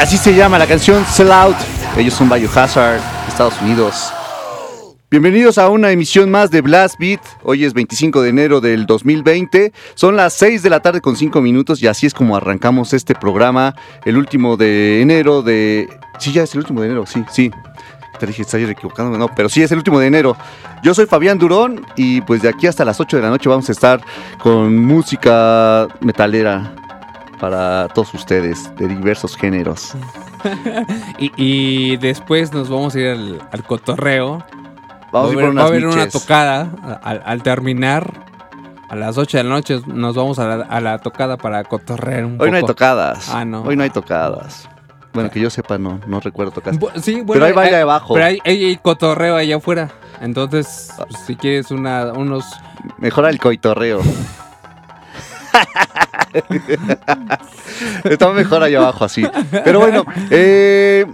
así se llama la canción Sell Out. Ellos son Biohazard, Estados Unidos. Bienvenidos a una emisión más de Blast Beat. Hoy es 25 de enero del 2020. Son las 6 de la tarde con 5 minutos y así es como arrancamos este programa. El último de enero de... Sí, ya es el último de enero, sí, sí. Te dije, estás equivocando, no, pero sí es el último de enero. Yo soy Fabián Durón y pues de aquí hasta las 8 de la noche vamos a estar con música metalera para todos ustedes de diversos géneros. Y, y después nos vamos a ir al, al cotorreo. Vamos a ir a haber una tocada. Al, al terminar, a las 8 de la noche, nos vamos a la, a la tocada para cotorrear un Hoy no hay tocadas. Ah, no. Hoy no hay tocadas. Bueno, que yo sepa, no, no recuerdo sí, bueno, Pero hay baile eh, abajo. Pero hay, hay- hay cotorreo allá afuera. Entonces, Ah. pues, si quieres una, unos... Mejora el coitorreo. Está mejor allá abajo así. Pero bueno, eh,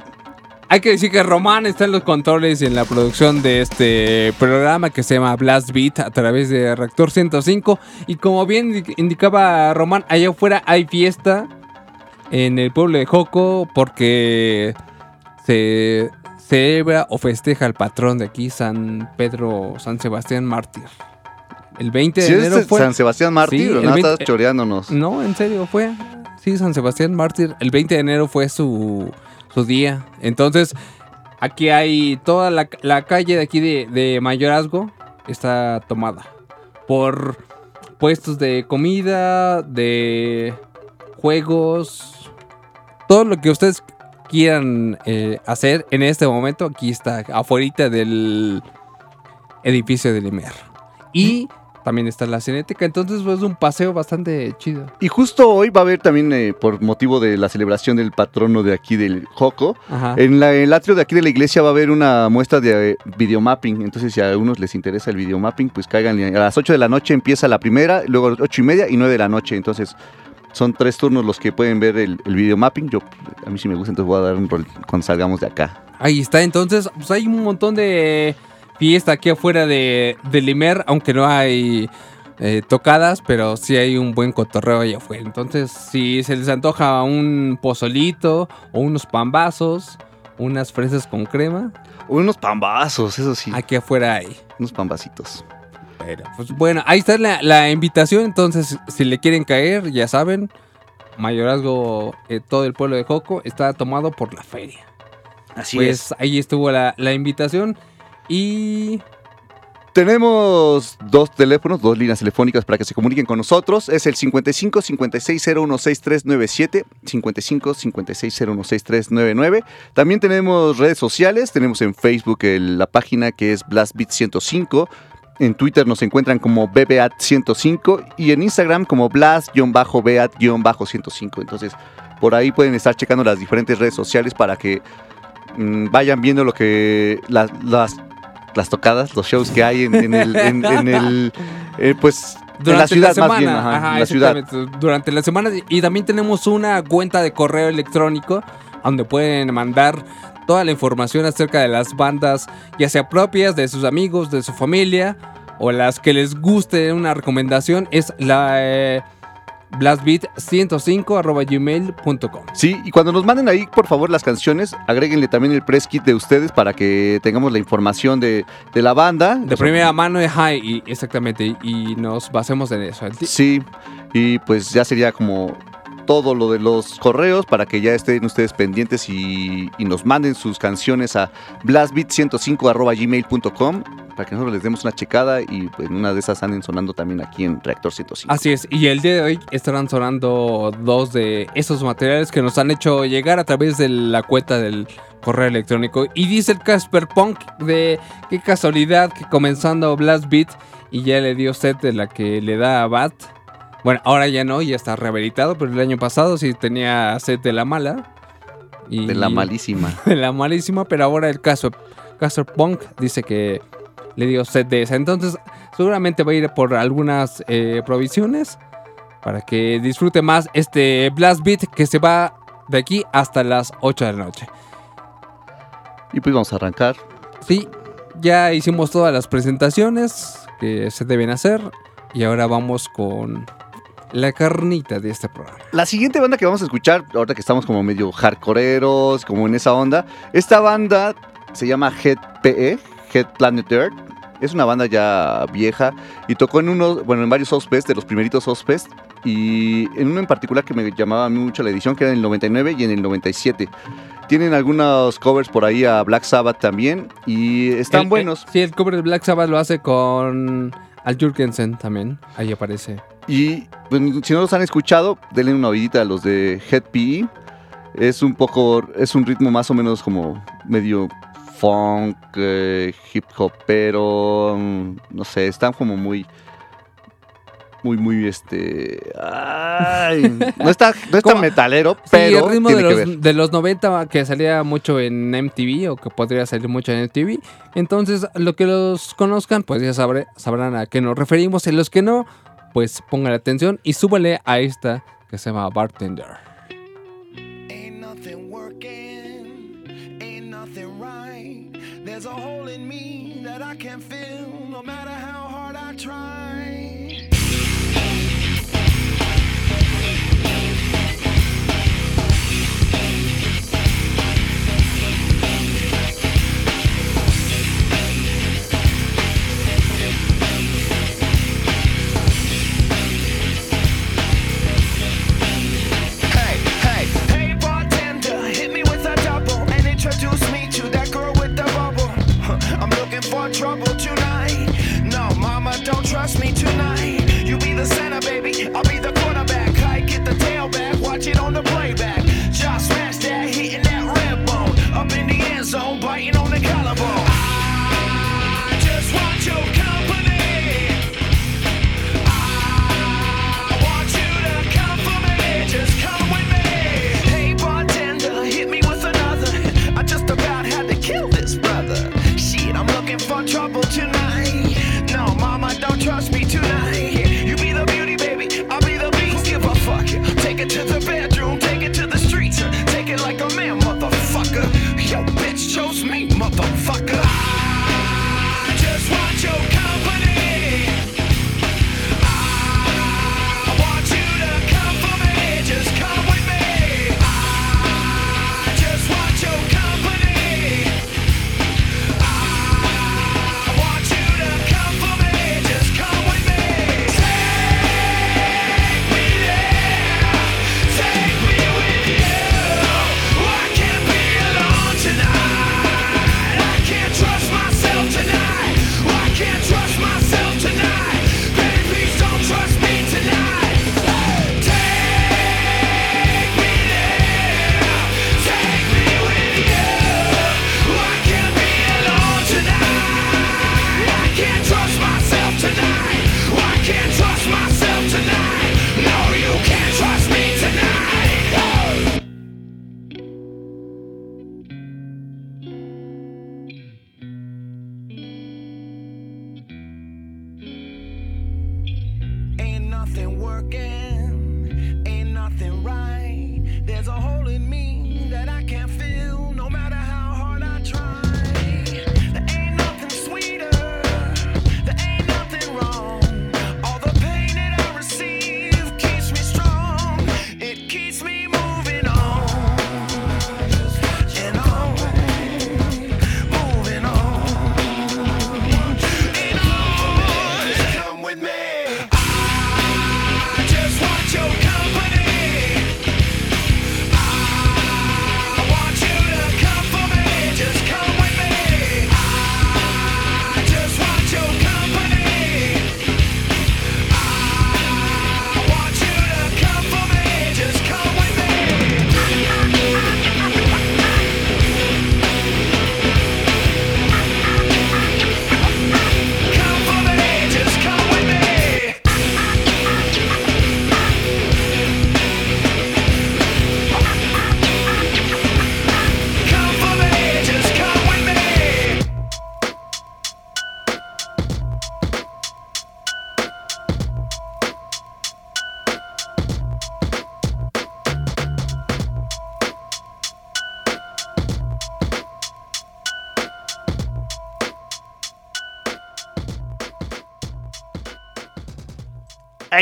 Hay que decir que Román está en los controles y en la producción de este programa que se llama Blast Beat a través de Reactor 105. Y como bien indi- indicaba Román, allá afuera hay fiesta en el pueblo de Joco porque se, celebra o festeja el patrón de aquí, San Pedro, San Sebastián Mártir. El 20 de enero de fue. San Sebastián Mártir, Sí, ¿o el no 20 estás choreándonos. No, en serio, fue. Sí, San Sebastián Mártir. El 20 de enero fue su, su día. Entonces, aquí hay toda la, la calle de aquí de, de Mayorazgo está tomada por puestos de comida, de juegos, todo lo que ustedes quieran eh, hacer en este momento. Aquí está, afuera del edificio de Limer. Y también está la cinética, entonces pues, es un paseo bastante chido. Y justo hoy va a haber también, eh, por motivo de la celebración del patrono de aquí del Joco, Ajá. en la- el atrio de aquí de la iglesia va a haber una muestra de eh, videomapping. Entonces, si a algunos les interesa el videomapping, pues caigan. A las 8 de la noche empieza la primera, luego a las 8 y media y 9 de la noche. Entonces, son tres turnos los que pueden ver el, el videomapping. Yo, a mí sí me gusta, entonces voy a dar un rol cuando salgamos de acá. Ahí está, entonces pues hay un montón de fiesta aquí afuera de, de Limer, aunque no hay eh, tocadas, pero sí hay un buen cotorreo allá afuera. Entonces, si se les antoja un pozolito o unos pambazos, unas fresas con crema, Unos pambazos, eso sí. aquí afuera hay. Unos pambacitos. Pues bueno, ahí está la, la invitación. Entonces, si le quieren caer, ya saben, mayorazgo, eh, todo el pueblo de Joco está tomado por la feria. Así pues ahí estuvo la, la invitación. Y Tenemos dos teléfonos, dos líneas telefónicas para que se comuniquen con nosotros. Es el 55 56 016397, 55 56 016399. También tenemos redes sociales. Tenemos en Facebook el- la página que es BlastBeat105. En Twitter nos encuentran como BBAT105 y en Instagram como Blast-Beat-105. Entonces, por ahí pueden estar checando las diferentes redes sociales para que mm, vayan viendo lo que las las tocadas, los shows que hay en, en el, en- en el, eh, pues, en la ciudad más bien, ajá, ajá, en la ciudad. Durante la semana. Y también tenemos una cuenta de correo electrónico donde pueden mandar toda la información acerca de las bandas, ya sea propias, de sus amigos, de su familia, o las que les guste una recomendación. Es la eh, blastbeat105.gmail.com. Sí, y cuando nos manden ahí, por favor, las canciones, agréguenle también el press kit de ustedes para que tengamos la información de, de la banda. De primera mano, ajá, y exactamente, y nos basemos en eso. Sí, y pues ya sería como todo lo de los correos para que ya estén ustedes pendientes y, nos manden sus canciones a blastbeat105.gmail.com para que nosotros les demos una checada y pues una de esas anden sonando también aquí en Reactor 105. Así es, y el día de hoy estarán sonando dos de esos materiales que nos han hecho llegar a través de la cuenta del correo electrónico. Y dice el Casper Punk de qué casualidad que comenzando Blast Beat y ya le dio set de la que le da a Bat. Bueno, ahora ya no, ya está rehabilitado, pero el año pasado sí tenía set de la mala. Y De la malísima. de la malísima, pero ahora el caso Casper Punk dice que le dio set de esa. Entonces, seguramente va a ir por algunas eh, provisiones para que disfrute más este Blast Beat que se va de aquí hasta las 8 de la noche. Y pues vamos a arrancar. Sí, ya hicimos todas las presentaciones que se deben hacer y ahora vamos con la carnita de este programa. La siguiente banda que vamos a escuchar, ahorita que estamos como medio hardcoreeros, como en esa onda, esta banda se llama Head PE, Head Planet Earth. Es una banda ya vieja y tocó en uno, bueno, en varios Ozfest, de los primeritos Ozfest, y en uno en particular que me llamaba a mí mucho la edición, que era en el 99 y en el 97. Tienen algunos covers por ahí a Black Sabbath también y están El- buenos. eh, sí, el cover de Black Sabbath lo hace con Al Jurgensen también. Ahí aparece. Y pues, si no los han escuchado, denle una oídita a los de Head PE. Es un poco, es un ritmo más o menos como medio funk, eh, hip hop, pero no sé, están como muy, muy, muy este, ay, no está, no es tan ¿Cómo? metalero, Sí, pero el ritmo tiene de que ver. los, de los 90 que salía mucho en MTV o que podría salir mucho en MTV. Entonces, lo que los conozcan, pues ya sabré- sabrán a qué nos referimos. En los que no, pues pongan atención y súbale a esta que se llama Bartender. trouble tonight. No, mama, don't trust me tonight. You be the center, baby. I'll be the quarterback. I get the tailback. Watch it on the trouble tonight. No, mama, don't trust me tonight. You be the beauty, baby, I'll be the beast. Give a fuck. Take it to the bedroom, take it to the streets. Take it like a man, motherfucker. Yo, bitch chose me, motherfucker.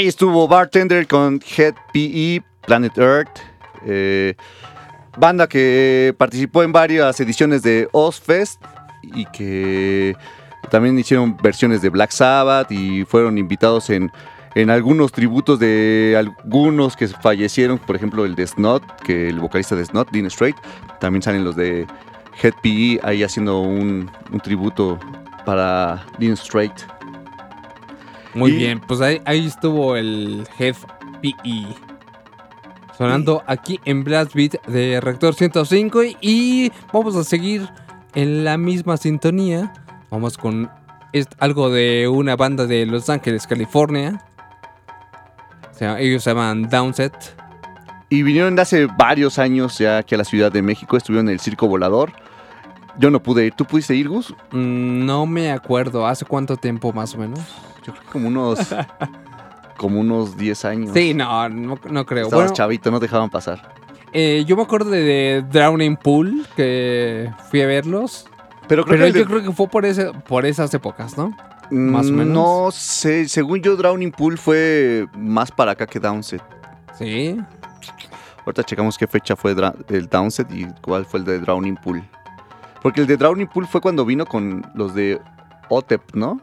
Ahí estuvo Bartender con Head PE, Planet Earth. eh, banda que participó en varias ediciones de Ozfest y que también hicieron versiones de Black Sabbath y fueron invitados en, en algunos tributos de algunos que fallecieron, por ejemplo el de Snot, que el vocalista de Snot, Dean Strait, también salen los de Head PE ahí haciendo un, un tributo para Dean Strait. Muy Y- bien, pues ahí, ahí estuvo el Head PE. Sonando aquí en Blast Beat de Rector 105 y, y vamos a seguir en la misma sintonía. Vamos con algo de una banda de Los Ángeles, California. O sea, ellos se llaman Downset. Y vinieron de hace varios años ya aquí a la Ciudad de México, estuvieron en el Circo Volador. Yo no pude ir, ¿tú pudiste ir, Gus? Mm, no me acuerdo, ¿hace cuánto tiempo más o menos? Como unos, como unos 10 años. Sí, no, no, no creo. Estabas Bueno, chavito, no te dejaban pasar. eh, yo me acuerdo de, de Drowning Pool, que fui a verlos. Pero creo Pero que yo creo que fue por, ese, por esas épocas, ¿no? más o menos. No sé, según yo Drowning Pool fue más para acá que Downset. Sí. Ahorita checamos qué fecha fue el Downset y cuál fue el de Drowning Pool. Porque el de Drowning Pool fue cuando vino con los de OTEP, ¿no?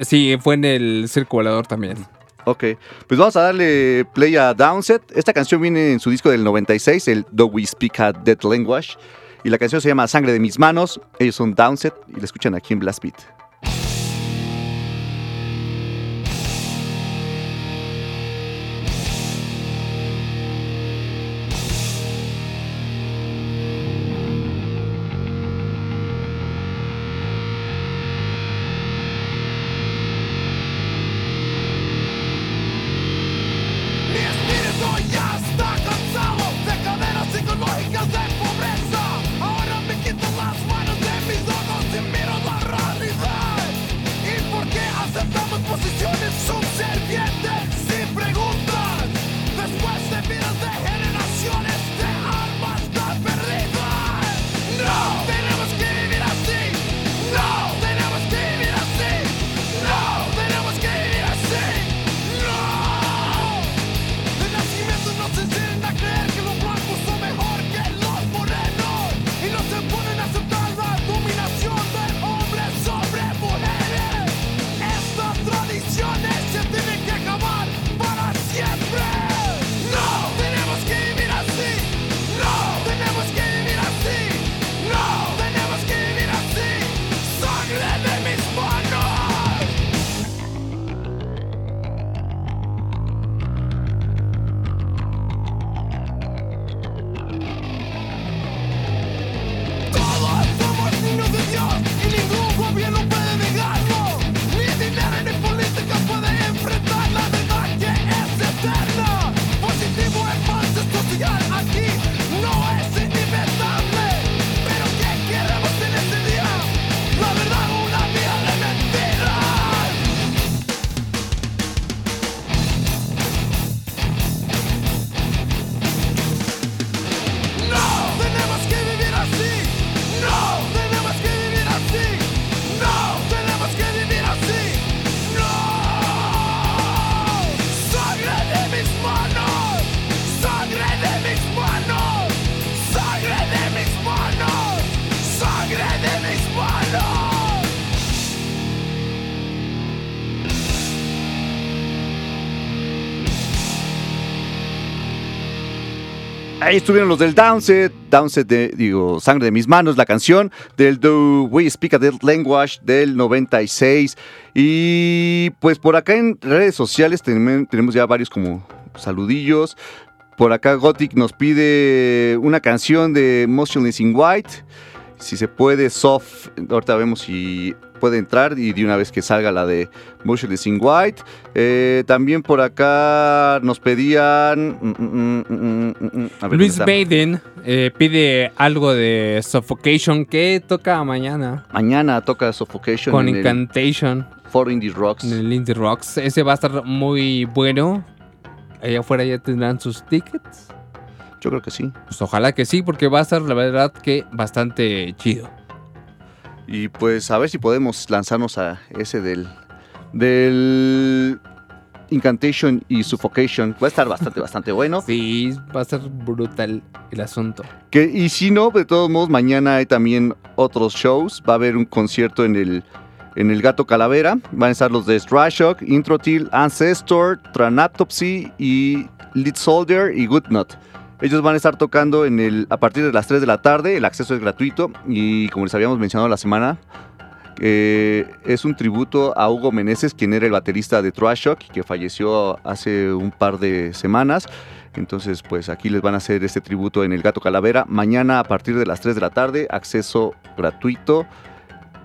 Sí, fue en el circo volador también. Ok, pues vamos a darle play a Downset. Esta canción viene en su disco del 96, el Do We Speak a Dead Language. Y la canción se llama Sangre de mis manos. Ellos son Downset y la escuchan aquí en Blast Beat. Estuvieron los del Downset, Downset de, digo, Sangre de mis manos, la canción del Do We Speak a Dead Language del 96. Y pues por acá en redes sociales tenem- tenemos ya varios como saludillos. Por acá Gothic nos pide una canción de Motionless in White. Si se puede, soft. Ahorita vemos si puede entrar y de una vez que salga la de Motionless in White. Eh, también por acá nos pedían. mm, mm, mm, a ver, Luis. Baden eh, pide algo de Suffocation que toca mañana Mañana toca Suffocation con en el Incantation Foro Indie Rocks. en el Indie Rocks. Ese va a estar muy bueno. Allá afuera ya tendrán sus tickets. Yo creo que sí. Pues ojalá que sí, porque va a estar la verdad que bastante chido. Y pues a ver si podemos lanzarnos a ese del. Del. Incantation y Suffocation. Va a estar bastante, bastante bueno. Sí, va a ser brutal el asunto. Que, y si no, de todos modos, mañana hay también otros shows. Va a haber un concierto en el, en el Gato Calavera. Van a estar los de Strashock, Introtil, Ancestor, Tranaptopsy y Lead Soldier y Goodnut. Ellos van a estar tocando en el, a partir de las 3 de la tarde. El acceso es gratuito. Y como les habíamos mencionado la semana, eh, es un tributo a Hugo Meneses, quien era el baterista de Trashock, que falleció hace un par de semanas. Entonces, pues aquí les van a hacer este tributo en el Gato Calavera. Mañana a partir de las 3 de la tarde, acceso gratuito.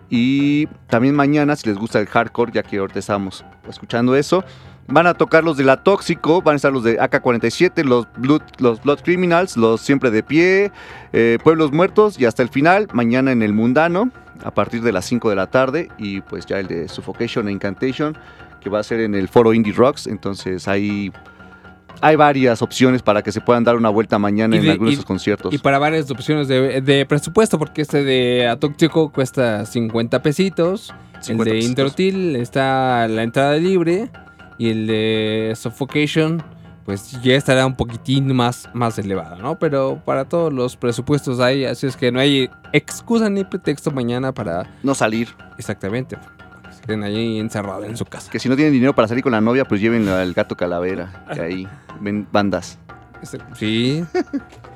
Y también mañana, si les gusta el hardcore, ya que ahorita estábamos escuchando eso, van a tocar los de La Tóxico, van a estar los de AK-47, los Blood, los Blood Criminals, los Siempre de Pie, eh, Pueblos Muertos y hasta el final, mañana en el Mundano, a partir de las 5 de la tarde. Y pues ya el de Suffocation e Incantation, que va a ser en el foro Indie Rocks. Entonces ahí hay varias opciones para que se puedan dar una vuelta mañana en algunos de esos conciertos. Y para varias opciones de, de presupuesto, porque este de Atóxico cuesta 50 pesitos. 50 el de pesitos. Introtil está la entrada libre. Y el de Suffocation, pues ya estará un poquitín más, más elevado, ¿no? Pero para todos los presupuestos hay, así es que no hay excusa ni pretexto mañana para No salir. exactamente. se queden ahí encerrados en su casa. Que si no tienen dinero para salir con la novia, pues llévenlo al gato calavera. Que ahí ven bandas. Sí,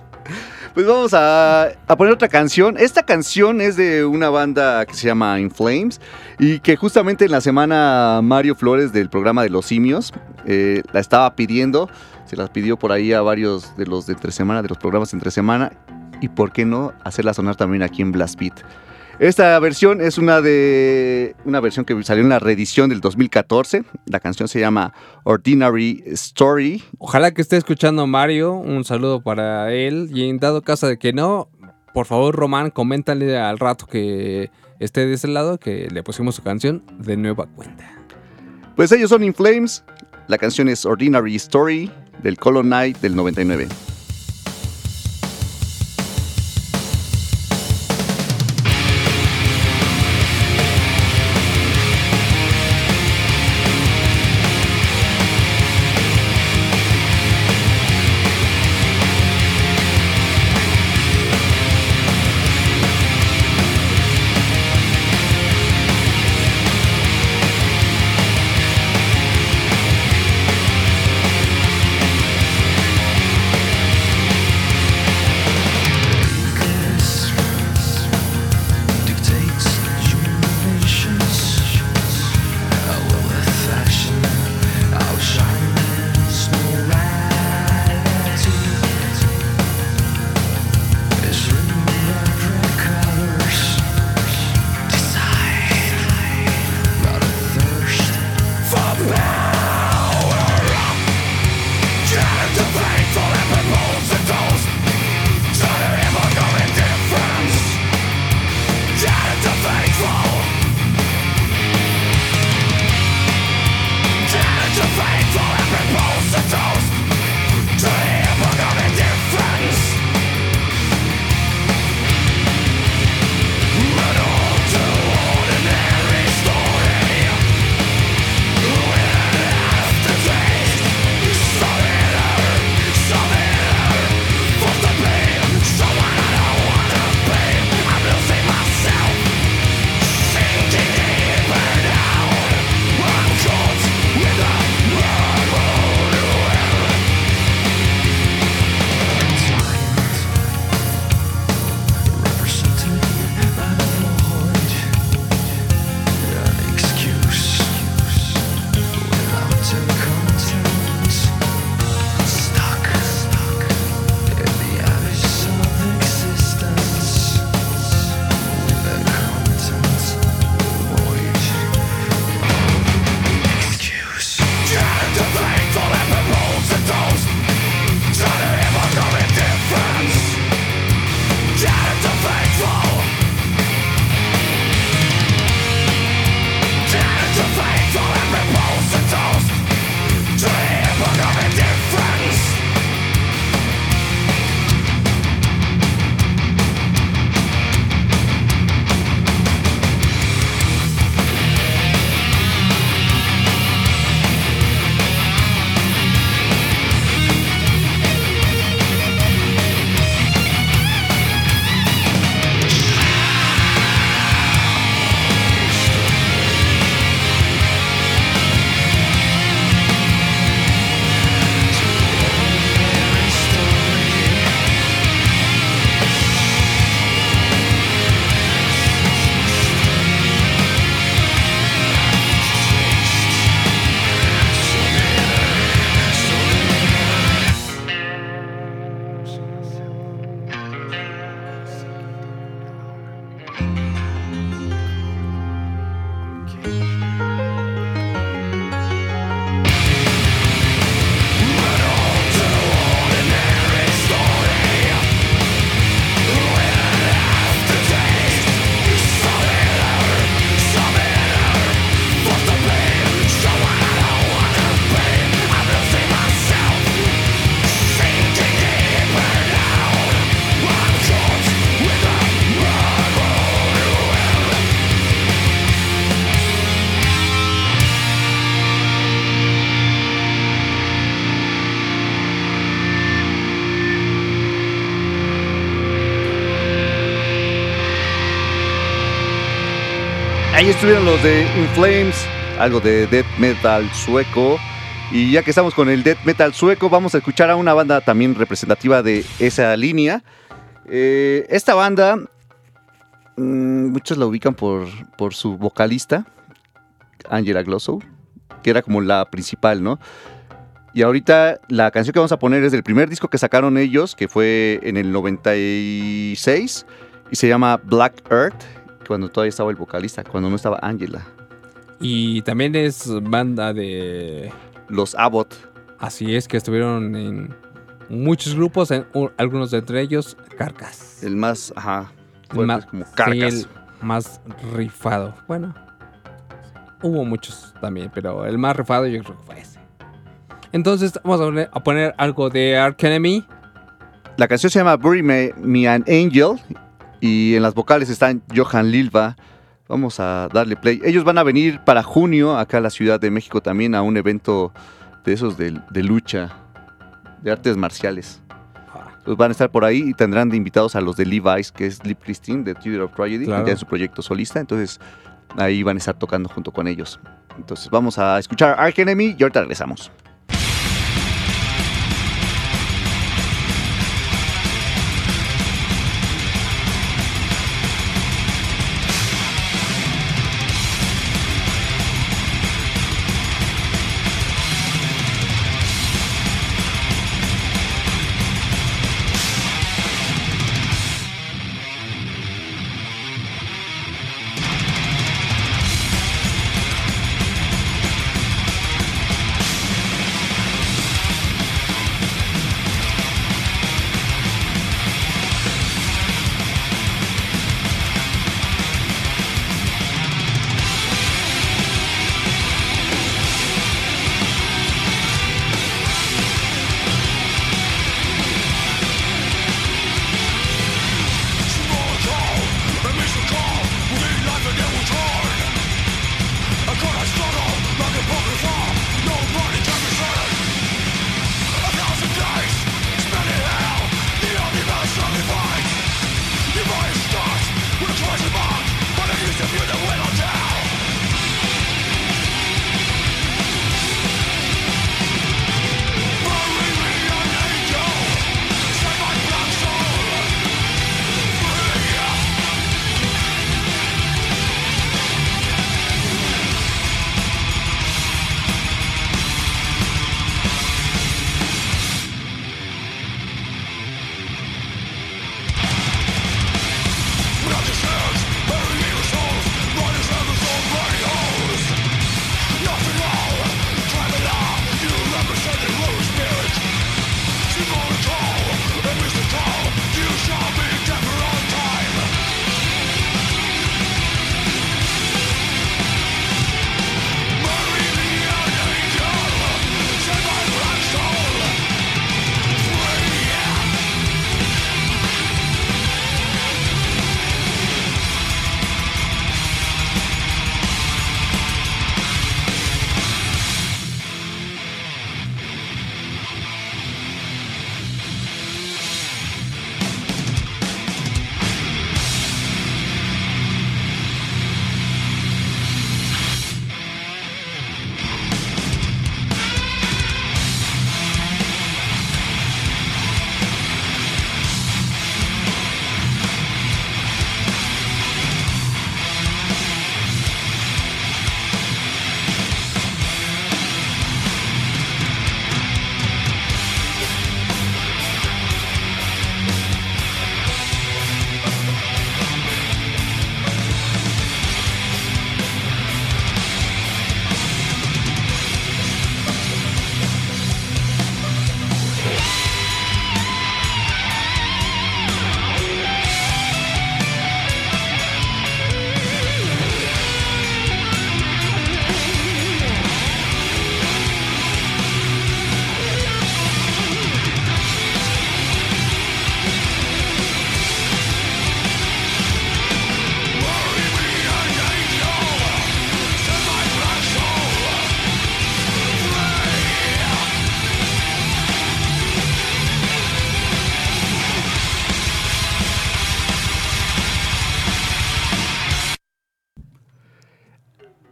Pues vamos a, a poner otra canción. Esta canción es de una banda que se llama In Flames y que justamente en la semana Mario Flores del programa de Los Simios eh, la estaba pidiendo. Se las pidió por ahí a varios de los de entre semana, de los programas entre semana. Y por qué no hacerla sonar también aquí en Blast Beat. Esta versión es una de una versión que salió en la reedición del 2014. La canción se llama Ordinary Story Ojalá que esté escuchando Mario. Un saludo para él. Y en dado caso de que no, por favor, Román, coméntale al rato que esté de ese lado que le pusimos su canción de nueva cuenta. Pues ellos son In Flames. La canción es Ordinary Story del Color Night del 99. Ahí estuvieron los de In Flames, algo de death metal sueco. Y ya que estamos con el death metal sueco, vamos a escuchar a una banda también representativa de esa línea. Eh, esta banda, mm, muchos la ubican por, por su vocalista, Angela Glosso, que era como la principal, ¿no? Y ahorita la canción que vamos a poner es del primer disco que sacaron ellos, que fue en el 96, y se llama Black Earth, cuando todavía estaba el vocalista, cuando no estaba Angela. Y también es banda de... Los Abbott. Así es, que estuvieron en muchos grupos, en, u- algunos de entre ellos, Carcas. El más, ajá, El más- como sí, carcas. el más rifado. Bueno, hubo muchos también, pero el más rifado yo creo que fue ese. Entonces vamos a poner, a poner algo de Ark Enemy. La canción se llama Bury Me, Me an Angel y en las vocales están Johan Lilva. Vamos a darle play. Ellos van a venir para junio acá a la Ciudad de México también a un evento de esos de, de lucha, de artes marciales. Pues van a estar por ahí y tendrán de invitados a los de Levi's, que es Lip Christine de Theater of Tragedy, Claro. que ya es su proyecto solista. Entonces ahí van a estar tocando junto con ellos. Entonces vamos a escuchar Ark Enemy y ahorita regresamos.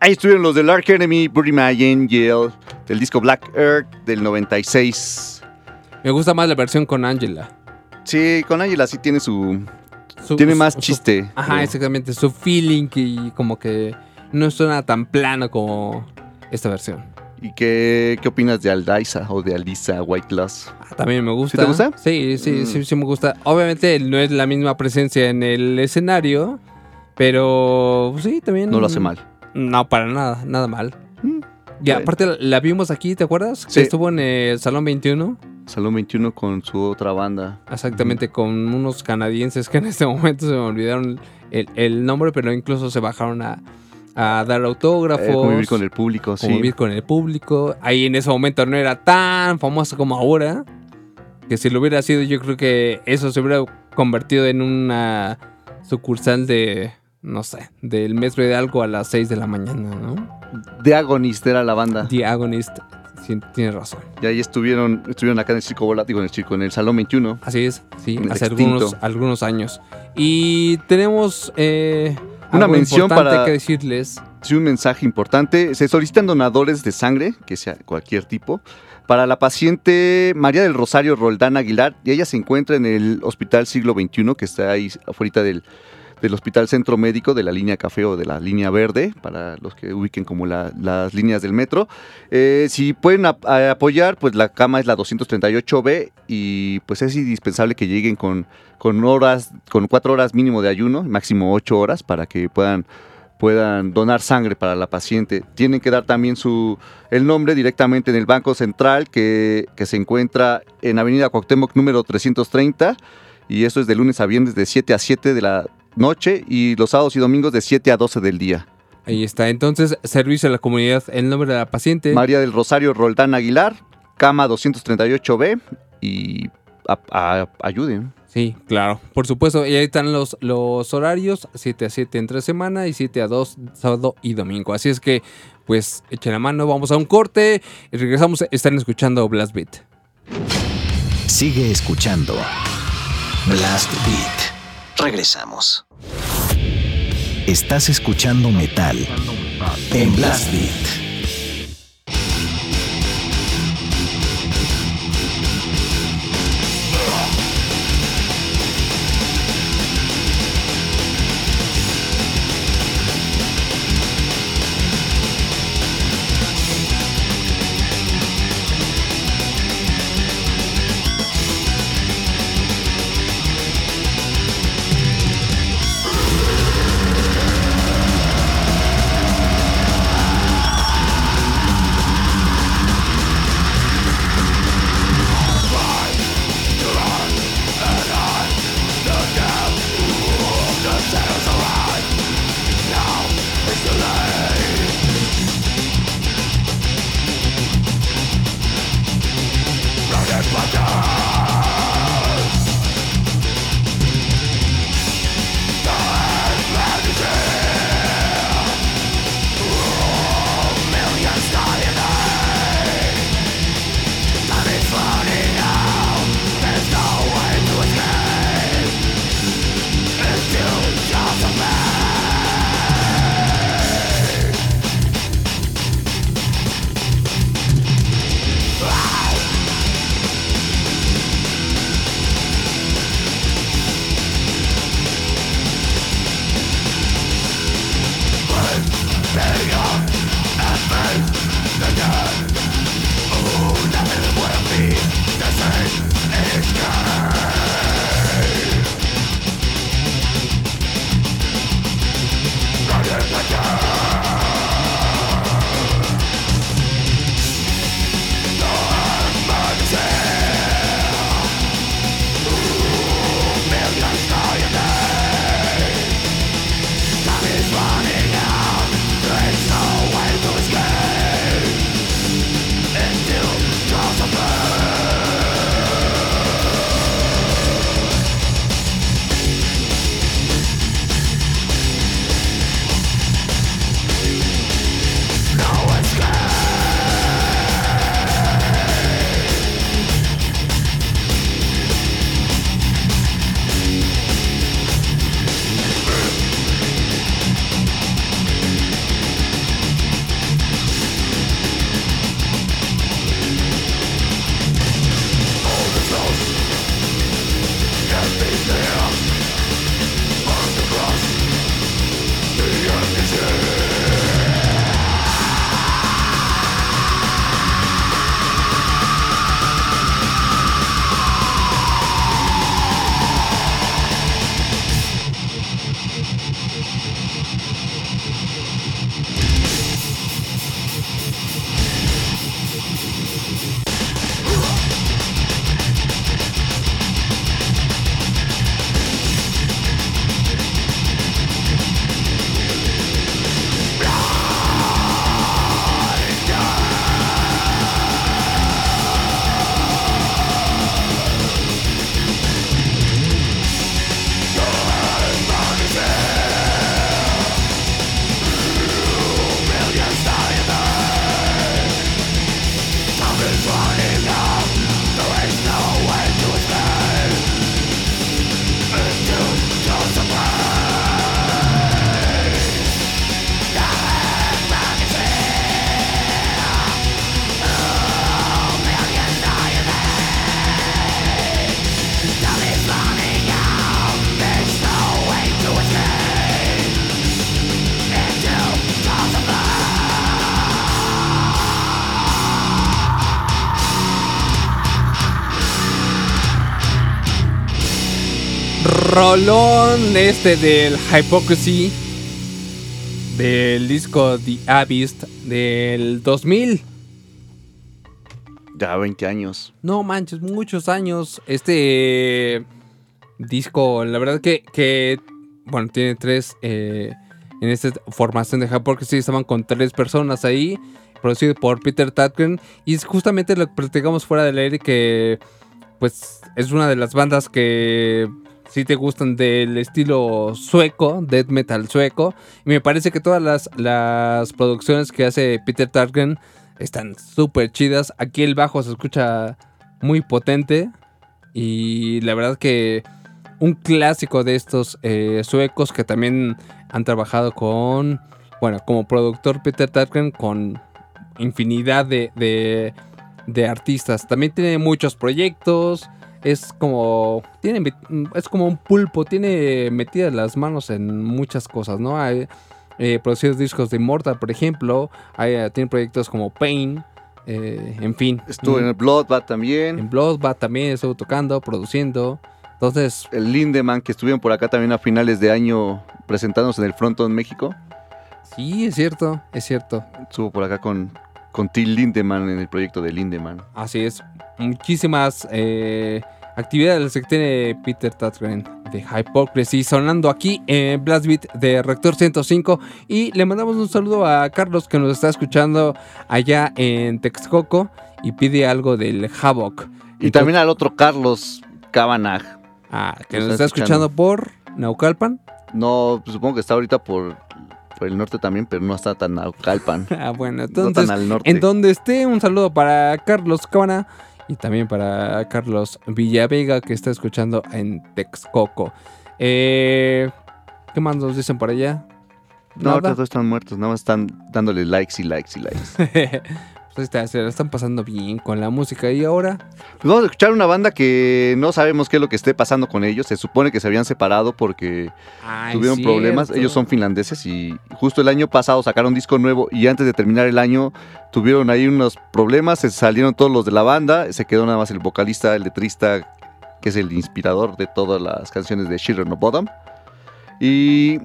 Ahí estuvieron los del Ark Enemy, Bury My Angel, del disco Black Earth del 96. Me gusta más la versión con Angela. Sí, con Angela sí tiene su... Su- tiene más su- su- chiste. Ajá, exactamente. Su feeling y como que no suena tan plano como esta versión. ¿Y qué, qué opinas de Aldisa o de Alisa White Loss? Ah, También me gusta. te gusta? Sí, sí, Mm. sí, sí me gusta. Obviamente no es la misma presencia en el escenario, pero sí, también. No lo hace mal. No, para nada, nada mal. Mm, Y está aparte la, vimos aquí, ¿te acuerdas? Sí. Que estuvo en el Salón 21, Salón 21 con su otra banda. exactamente con unos canadienses que en este momento se me olvidaron el, el nombre, pero incluso se bajaron a, a dar autógrafos. Eh, convivir con el público, sí. convivir con el público. Ahí en ese momento no era tan famoso como ahora. Que si lo hubiera sido, yo creo que eso se hubiera convertido en una sucursal de, no sé, del metro de algo a las 6 de la mañana, ¿no? The Agonist era la banda. The Agonist, sí, tienes razón. Y ahí estuvieron, estuvieron acá en el Circo Volátil, en el circo, en el Salón 21. Así es, sí, hace algunos, algunos años. Y tenemos eh, Una algo mención importante para- que decirles. Sí, un mensaje importante. Se solicitan donadores de sangre, que sea cualquier tipo, para la paciente María del Rosario Roldán Aguilar. Y ella se encuentra en el Hospital Siglo XXI, que está ahí afuera del, del Hospital Centro Médico de la línea café o de la línea verde, para los que ubiquen como la- las líneas del metro. Eh, si pueden a- apoyar, pues la cama es la 238B y pues es indispensable que lleguen con, con horas, con cuatro horas mínimo de ayuno, máximo ocho horas, para que puedan puedan donar sangre para la paciente. Tienen que dar también su el nombre directamente en el Banco Central que, que se encuentra en Avenida Cuauhtémoc número 330 y esto es de lunes a viernes de 7 a 7 de la noche y los sábados y domingos de 7 a 12 del día. Ahí está. Entonces, servicio a la comunidad, el nombre de la paciente. María del Rosario Roldán Aguilar, cama 238B y a- a- ayuden. Sí, claro, por supuesto. Y ahí están los, los horarios, 7 a 7 entre semana y 7 a 2 sábado y domingo. Así es que, pues, echen la mano, vamos a un corte y regresamos. Están escuchando Blast Beat. Sigue escuchando Blast Beat. Regresamos. Estás escuchando metal en Blast Beat. Rolón este del Hypocrisy del disco The Abyss del 2000. Ya 20 años. No manches, muchos años. Este disco, la verdad que, que bueno, tiene tres. eh, en esta formación de Hypocrisy estaban con tres personas ahí. Producido por Peter Tatken. Y es justamente lo que platicamos fuera del aire que. Pues es una de las bandas que. Si te gustan del estilo sueco, death metal sueco. Y me parece que todas las, las producciones que hace Peter Tatken están súper chidas. Aquí el bajo se escucha muy potente. Y la verdad que un clásico de estos eh, suecos que también han trabajado con, bueno, como productor Peter Tatken con infinidad de, de, de artistas. También tiene muchos proyectos. Es como, tiene, es como un pulpo, tiene metidas las manos en muchas cosas, ¿no? Hay eh, producido discos de Immortal, por ejemplo. Hay, eh, tiene proyectos como Pain, eh, en fin. Estuvo en el Bloodbath también. En Bloodbath también estuvo tocando, produciendo. Entonces, El Lindemann, que estuvieron por acá también a finales de año presentándose en el Fronton México. sí, es cierto, es cierto. Estuvo por acá con, con Till Lindemann en el proyecto de Lindemann. Así es. Muchísimas eh, actividades que tiene Peter Tatgren de Hypocrisy sonando aquí en Blast Beat de Rector 105. Y le mandamos un saludo a Carlos que nos está escuchando allá en Texcoco y pide algo del Havoc. Y también al otro Carlos Cabanag. Ah, que nos está escuchando por Naucalpan. No, pues supongo que está ahorita por, por el norte también, pero no está tan Naucalpan. Ah, bueno, no entonces tan al norte. En donde esté, un saludo para Carlos Cabana y también para Carlos Villavega que está escuchando en Texcoco. Eh, ¿Qué más nos dicen por allá? no, ahorita todos están muertos, nada más están dándole likes y likes y likes. Pues se la están pasando bien con la música y ahora. Pues vamos a escuchar una banda que no sabemos qué es lo que esté pasando con ellos. Se supone que se habían separado porque Ay, tuvieron cierto. problemas. Ellos son finlandeses y justo el año pasado sacaron disco nuevo y antes de terminar el año tuvieron ahí unos problemas. Se salieron todos los de la banda. Se quedó nada más el vocalista, el letrista, que es el inspirador de todas las canciones de Children of Bottom. Y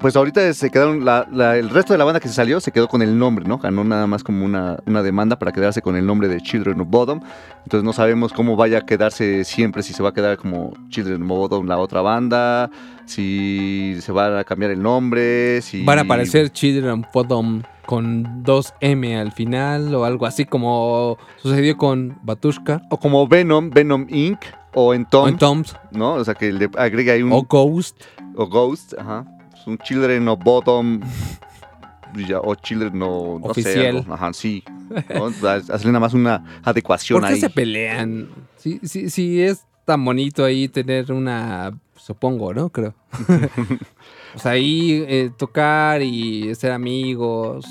pues ahorita se quedaron, la- la- el resto de la banda que se salió se quedó con el nombre, ¿no? Ganó nada más como una, una demanda para quedarse con el nombre de Children of Bottom. Entonces no sabemos cómo vaya a quedarse siempre, si se va a quedar como Children of Bottom la otra banda, si se va a cambiar el nombre, si... Van a aparecer Children Podom con dos M al final o algo así como sucedió con Batushka O como Venom, Venom Inc. O en Tom, o en Toms ¿no? O sea, que le agrega ahí un... o Ghost. o Ghost, ajá. Un Children of Bottom... ya, o Children o... No Oficial. Sé, algo. Ajá, sí. ¿no? Nada más una adecuación ¿Por qué ahí. se pelean? Sí, sí, sí, es tan bonito ahí tener una, supongo, ¿no? Creo. o sea, ahí eh, tocar y ser amigos.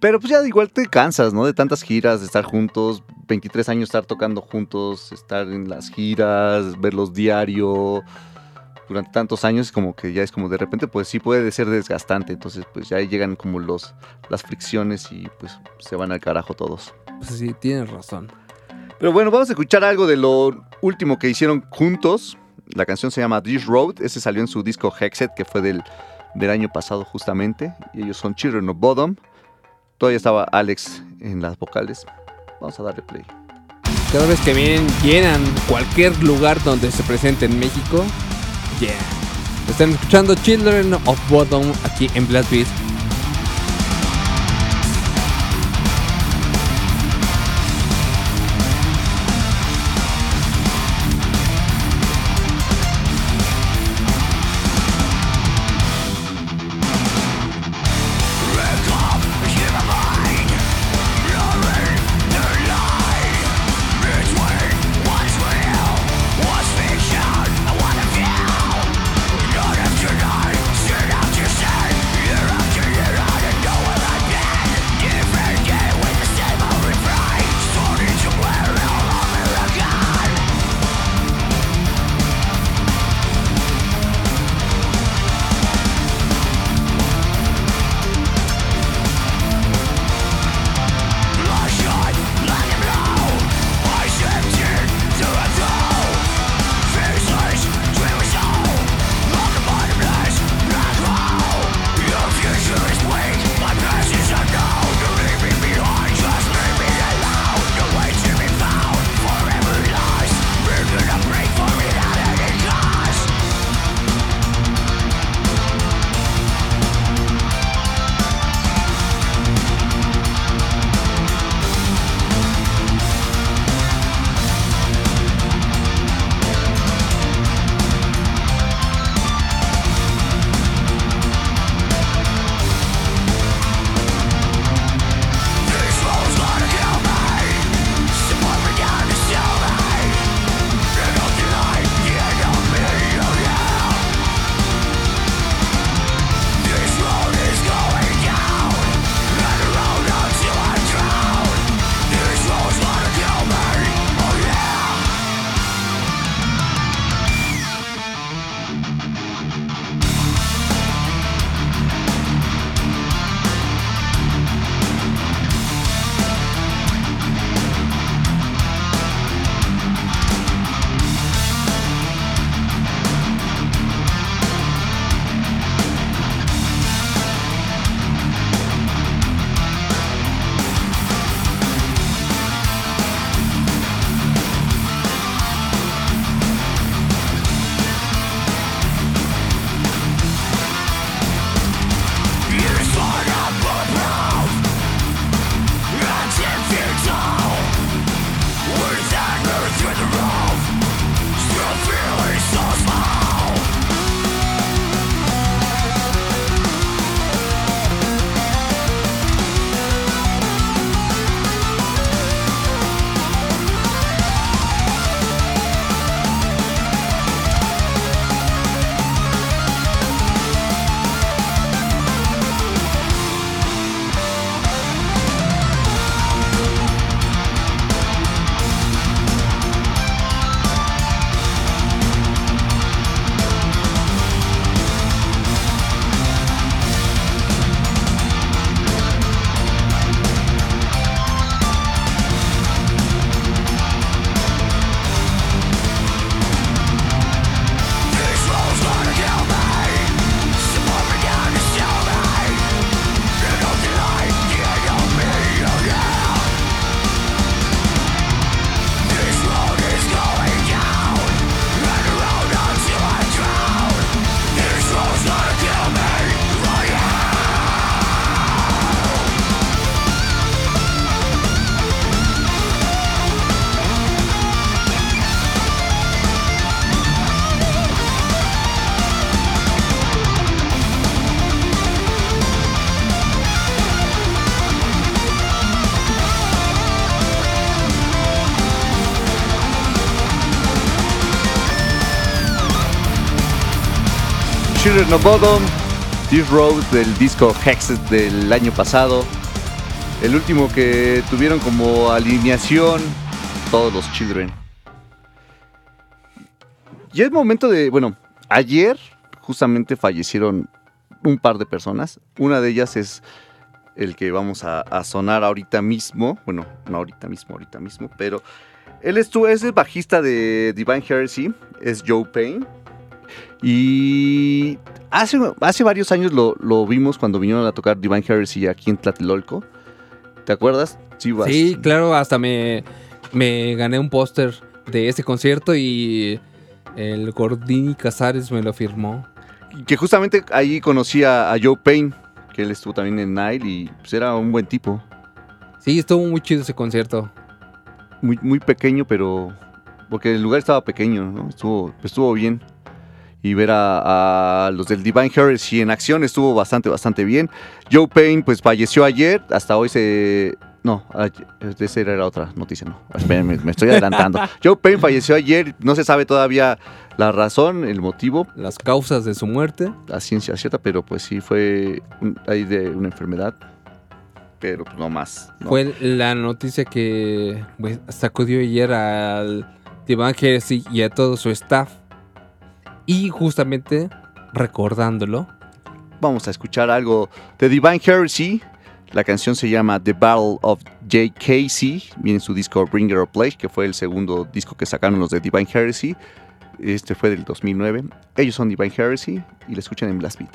Pero pues ya igual te cansas, ¿no? De tantas giras, de estar juntos, 23 años estar tocando juntos, estar en las giras, verlos diario, durante tantos años, como que ya es como de repente, pues sí puede ser desgastante, entonces pues ya ahí llegan como los, las fricciones y pues se van al carajo todos. Pues sí, tienes razón. Pero bueno, vamos a escuchar algo de lo último que hicieron juntos. La canción se llama This Road, ese salió en su disco Hexet, que fue del, del año pasado justamente, y ellos son Children of Bodom. Todavía estaba Alex en las vocales. Vamos a darle play. Cada vez que vienen, llenan cualquier lugar donde se presente en México. Yeah. Están escuchando Children of Bottom aquí en Blast Of Bodom, This Road del disco Hexed del año pasado. El último que tuvieron como alineación todos los Children. Y es momento de, bueno, ayer justamente fallecieron un par de personas. Una de ellas es el que vamos a, sonar ahorita mismo. Bueno, no ahorita mismo, ahorita mismo, pero él estuvo, es el bajista de Divine Heresy, es Joe Payne. Y hace, hace varios años lo, lo vimos cuando vinieron a tocar Divine Heresy aquí en Tlatelolco. ¿Te acuerdas? Sí, claro, hasta me, me gané un póster de ese concierto y el Gordini Casares me lo firmó. Que justamente ahí conocí a, a Joe Payne, que él estuvo también en Nile y pues era un buen tipo. Sí, estuvo muy chido ese concierto. Muy, muy pequeño, pero. Porque el lugar estaba pequeño, ¿no? Estuvo, estuvo bien. Y ver a, a los del Divine Heresy en acción estuvo bastante, bastante bien. Joe Payne, pues falleció ayer. Hasta hoy se. No, ayer- esa era otra noticia, no. Espérenme, me estoy adelantando. Joe Payne falleció ayer. No se sabe todavía la razón, el motivo, Las causas de su muerte. la ciencia cierta, pero pues sí fue un- ahí de una enfermedad. Pero pues no más. ¿no? Fue la noticia que pues, sacudió ayer al Divine Heresy y a todo su staff. Y justamente recordándolo, Vamos a escuchar algo de Divine Heresy. La canción se llama The Battle of J. Casey. Viene en su disco Bringer of Play, que fue el segundo disco que sacaron los de Divine Heresy. Este fue del 2009. Ellos son Divine Heresy y la escuchan en Blast Beat.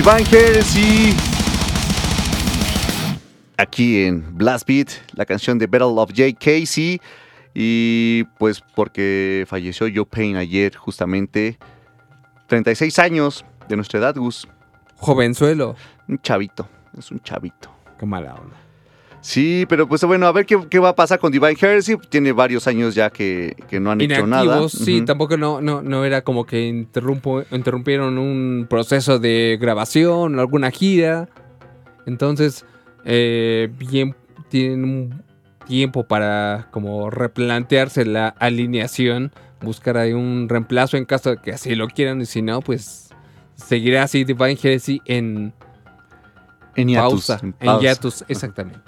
Divine Heresy. Aquí en Blast Beat, la canción de Battle of J. Casey. Y pues porque falleció Joe Payne ayer, justamente. 36 años de nuestra edad, Gus. Jovenzuelo. Un chavito, es un chavito. Qué mala onda. Sí, pero pues bueno, a ver qué, qué va a pasar con Divine Heresy. Tiene varios años ya que, que no han hecho nada. Sí, tampoco no, no, no era como que interrumpo, interrumpieron un proceso de grabación alguna gira. Entonces, eh, bien, tienen un tiempo para como replantearse la alineación, buscar ahí un reemplazo en caso de que así lo quieran y si no, pues seguirá así Divine Heresy en En hiatus, pausa, en en hiatus, exactamente.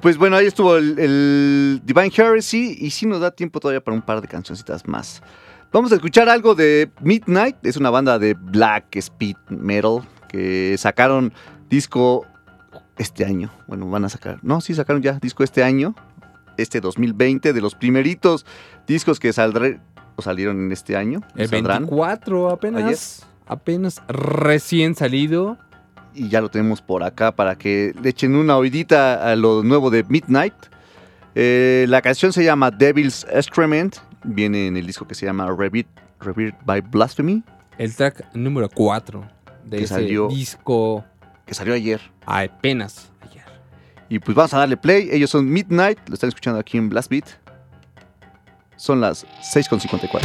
Pues bueno, ahí estuvo el, el Divine Heresy y sí nos da tiempo todavía para un par de cancioncitas más. Vamos a escuchar algo de Midnight, es una banda de black speed metal que sacaron disco este año. Bueno, van a sacar, no, sí sacaron ya disco este año, este 2020, de los primeritos discos que saldré, o salieron en este año. El saldrán, 24 apenas, apenas recién salido. Y ya lo tenemos por acá para que le echen una oidita a lo nuevo de Midnight. Eh, la canción se llama Devil's Excrement, viene en el disco que se llama Revered, Revered by Blasphemy, El track número 4 de Que ese salió- disco que salió ayer. apenas ayer. Y pues vamos a darle play, ellos son Midnight, lo están escuchando aquí en Blast Beat. Son las 6.54.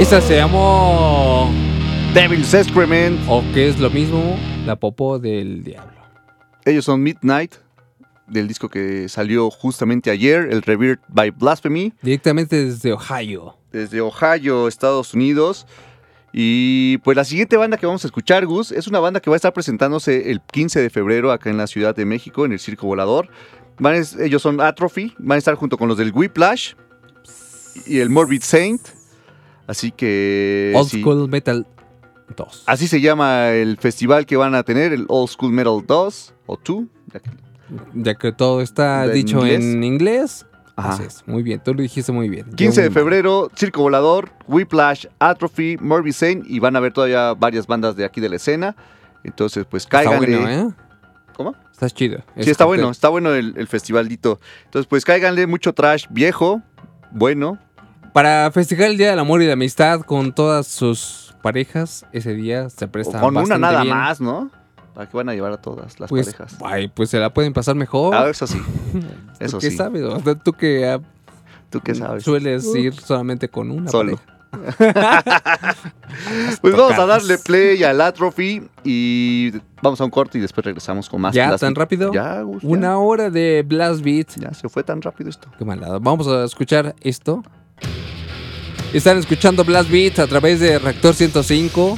Esta se llamó. Devil's Excrement, O que es lo mismo, la popo del diablo. ellos son Midnight, del disco que salió justamente ayer, el Revered by Blasphemy. Directamente desde Ohio. desde Ohio, Estados Unidos. Y pues la siguiente banda que vamos a escuchar, Gus, es una banda que va a estar presentándose el 15 de febrero acá en la Ciudad de México, en el Circo Volador. Van es- ellos son Atrophy, van a estar junto con los del Whiplash y el Morbid Saint. Así que... Old sí, School Metal 2. Así se llama el festival que van a tener, el Old School Metal 2 o 2. ya que- Ya que todo está ¿En dicho inglés? en inglés. Ajá. Así es, muy bien, tú lo dijiste muy bien. Yo 15 de mal. febrero, Circo Volador, Whiplash, Atrophy, Morbid Saint y van a ver todavía varias bandas de aquí de la escena. Entonces, pues Está cáiganle. bueno, ¿eh? ¿Cómo? Está chido. Sí, Es está bueno, está bueno el, el festivaldito. Entonces, pues cáiganle mucho trash viejo, bueno. Para festejar el Día del Amor y la Amistad con todas sus parejas, ese día se O presta con una nada bien. más, ¿no? ¿Para qué van a llevar a todas las Pues, parejas? ay, pues se la pueden pasar mejor. Ah, eso sí. ¿Tú Eso qué sí. sabes? O sea, tú que ah, ¿Tú qué sabes? Sueles ir solamente con una. Solo. Pues vamos a darle play al Atrophy y vamos a un corte y después regresamos con más. ¿Ya Blast tan Beat. rápido? Ya, Gus, ya. Una hora de Blast Beat. Ya se fue tan rápido esto. Qué malado. Vamos a escuchar esto. Están escuchando Blast Beat a través de Reactor 105.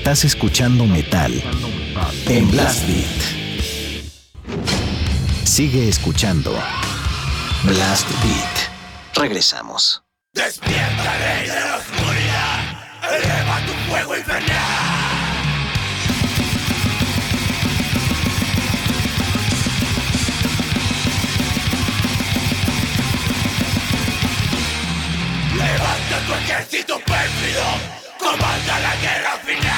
Estás escuchando metal en Blast Beat. Sigue escuchando Blast Beat. Regresamos. Despierta, de la oscuridad. Eleva tu fuego infernal. Levanta tu ejército pérfido. Comanda la guerra final.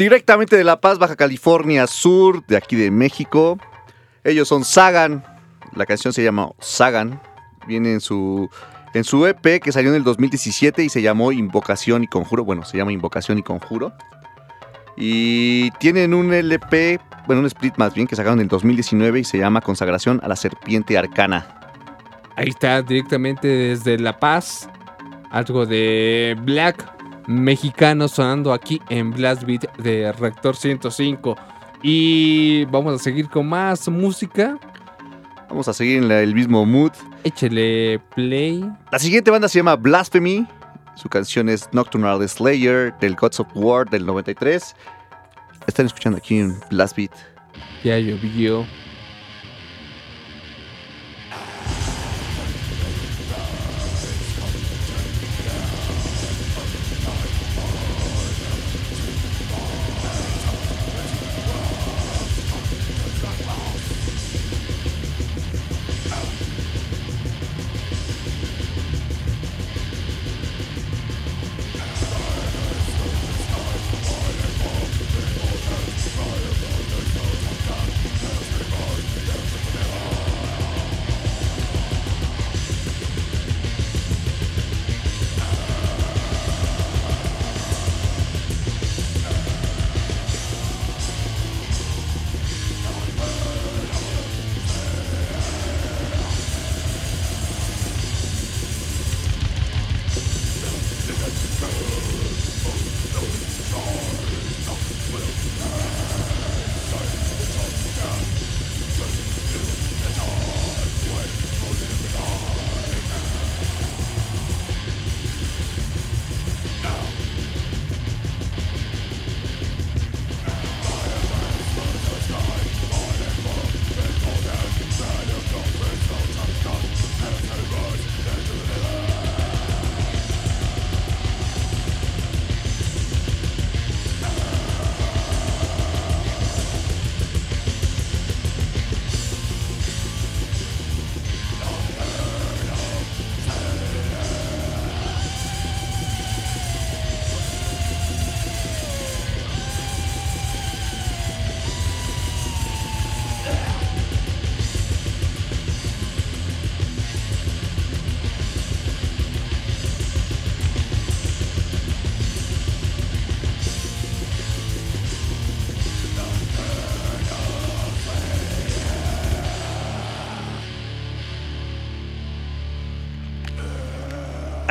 Directamente de La Paz, Baja California Sur, de aquí de México. Ellos son Sagan. La canción se llama Sagan. Viene en su, en su EP que salió en el 2017 y se llamó Invocación y Conjuro. Bueno, se llama Invocación y Conjuro. Y tienen un LP, bueno, un split más bien que sacaron en 2019 y se llama Consagración a la Serpiente Arcana. Ahí está, directamente desde La Paz. Algo de Black mexicano sonando aquí en Blast Beat de Rector 105. Y vamos a seguir con más música. Vamos a seguir en la- el mismo mood. Échele play. La siguiente banda se llama Blasphemy. Su canción es Nocturnal Slayer del Gods of War del 93. Están escuchando aquí en Blast Beat. Ya llovió.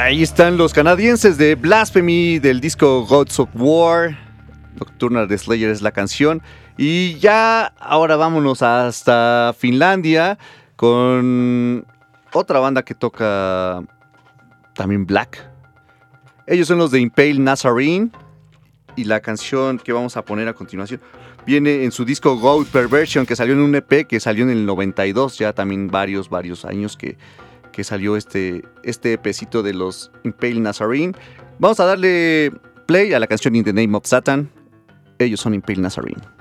Ahí están los canadienses de Blasphemy del disco Gods of War. Nocturnal de Slayer es la canción. Y ya ahora vámonos hasta Finlandia con otra banda que toca también Black. Ellos son los de Impale Nazarene. Y la canción que vamos a poner a continuación viene en su disco Goat Perversion que salió en un EP que salió en el 92. Ya también varios, varios años que, que salió este, este de los Impale Nazarene. Vamos a darle play a la canción In the Name of Satan. Ellos son Impale Nazarene.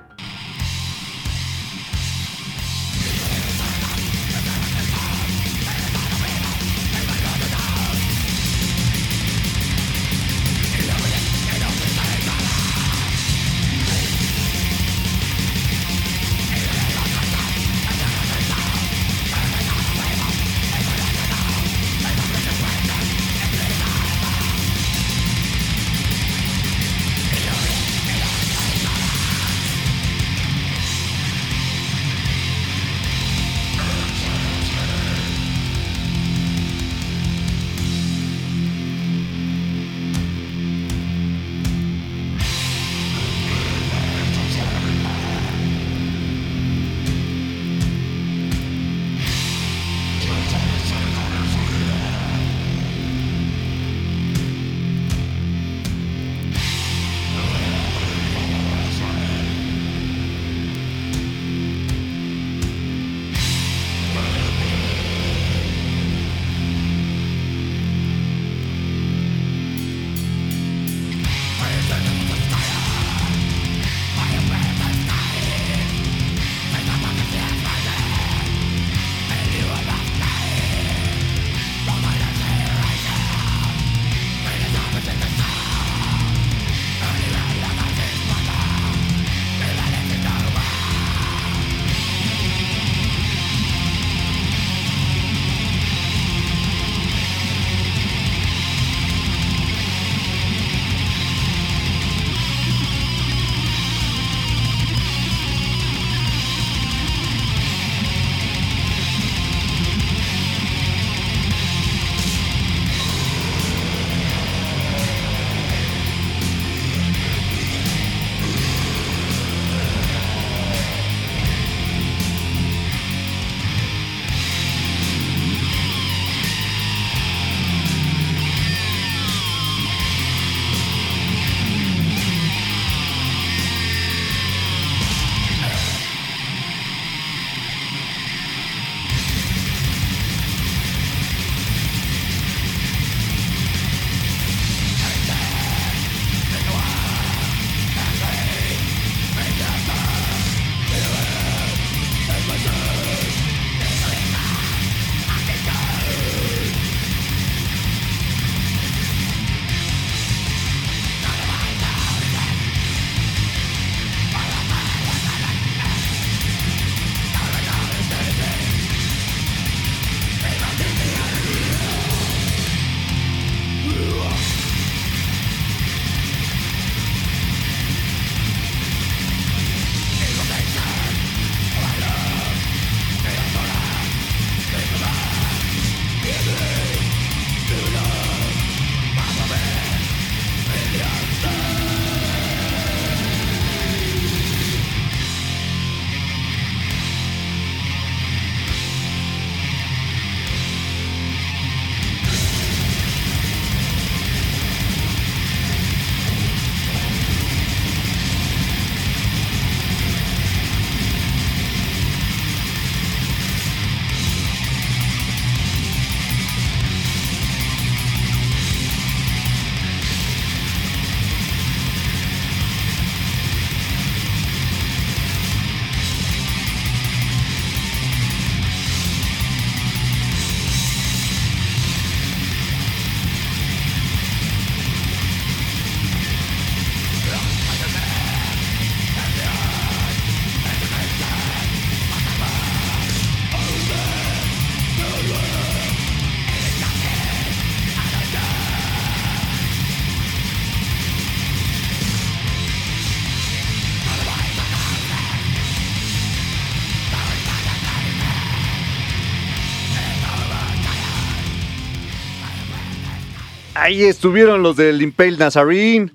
Ahí estuvieron los del Impale Nazarene,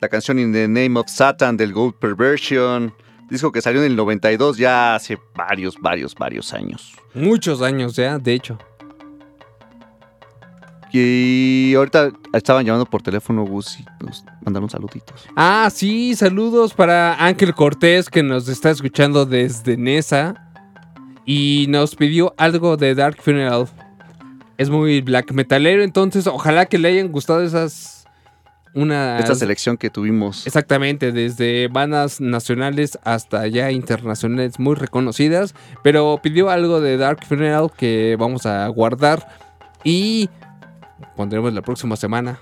la canción In the Name of Satan del Gold Perversion, disco que salió en el 92 ya hace varios, varios, varios años. Muchos años ya, de hecho. Y ahorita estaban llamando por teléfono, Gus, y nos mandaron saluditos. Ah, sí, saludos para Ángel Cortés que nos está escuchando desde Nesa y nos pidió algo de Dark Funeral. Es muy black metalero, entonces ojalá que le hayan gustado esas una Esta selección que tuvimos. Exactamente, desde bandas nacionales hasta ya internacionales muy reconocidas, pero pidió algo de Dark Funeral que vamos a guardar y pondremos la próxima semana.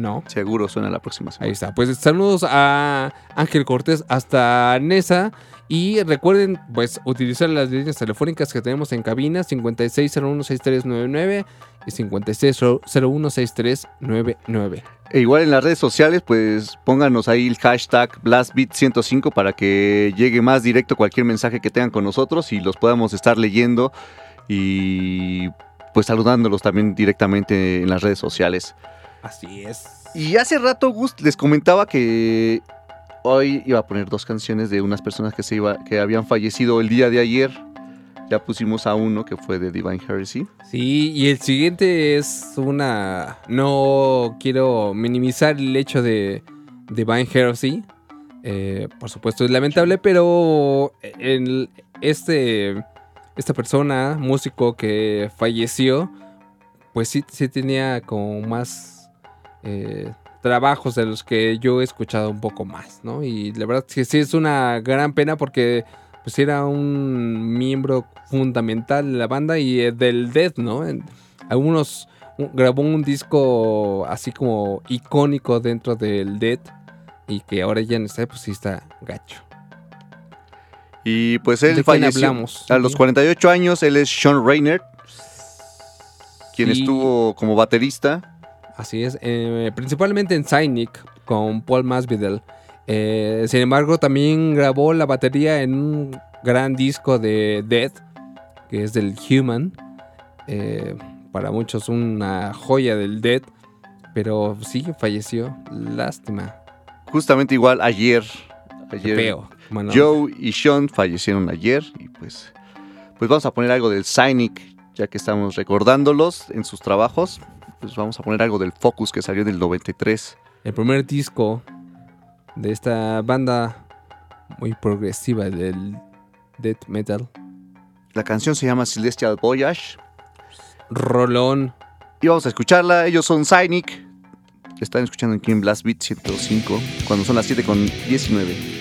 No. Seguro suena la próxima semana. Ahí está. Pues saludos a Ángel Cortés hasta Nesa. Y recuerden, pues, utilizar las líneas telefónicas que tenemos en cabina 56016399 y 56016399. E igual en las redes sociales, pues pónganos ahí el hashtag BlastBeat105 para que llegue más directo cualquier mensaje que tengan con nosotros y los podamos estar leyendo y pues saludándolos también directamente en las redes sociales. Así es. Y hace rato, Gus, les comentaba que hoy iba a poner dos canciones de unas personas que, se iba, que habían fallecido el día de ayer. Ya pusimos a uno que fue de Divine Heresy. Sí, y el siguiente es una. No quiero minimizar el hecho de Divine Heresy. Eh, por supuesto, es lamentable, pero en este, esta persona, músico que falleció, pues sí, sí tenía como más eh, trabajos de los que yo he escuchado un poco más, ¿no? Y la verdad que sí es una gran pena porque pues era un miembro fundamental de la banda y eh, del Death, ¿no? En algunos un- grabó un disco así como icónico dentro del Death y que ahora ya no está, pues sí está gacho. Y pues ¿De él falleció hablamos? a los 48 años. Él es Sean Rayner, quien Sí. estuvo como baterista. Así es, eh, principalmente en Cynic con Paul Masvidal. Eh, sin embargo, también grabó la batería en un gran disco de Death, que es del Human. Eh, para muchos una joya del Death, pero sí falleció. Lástima. Justamente igual ayer. Ayer Feo. Joe y Sean fallecieron ayer. Y pues, pues vamos a poner algo del Cynic, ya que estamos recordándolos en sus trabajos. Pues vamos a poner algo del Focus que salió del 93. El primer disco de esta banda muy progresiva del death metal. La canción se llama Celestial Voyage. Rolón. Y vamos a escucharla. Ellos son Cynic. Están escuchando aquí en Blast Beat 105. Cuando son las 7 con 19.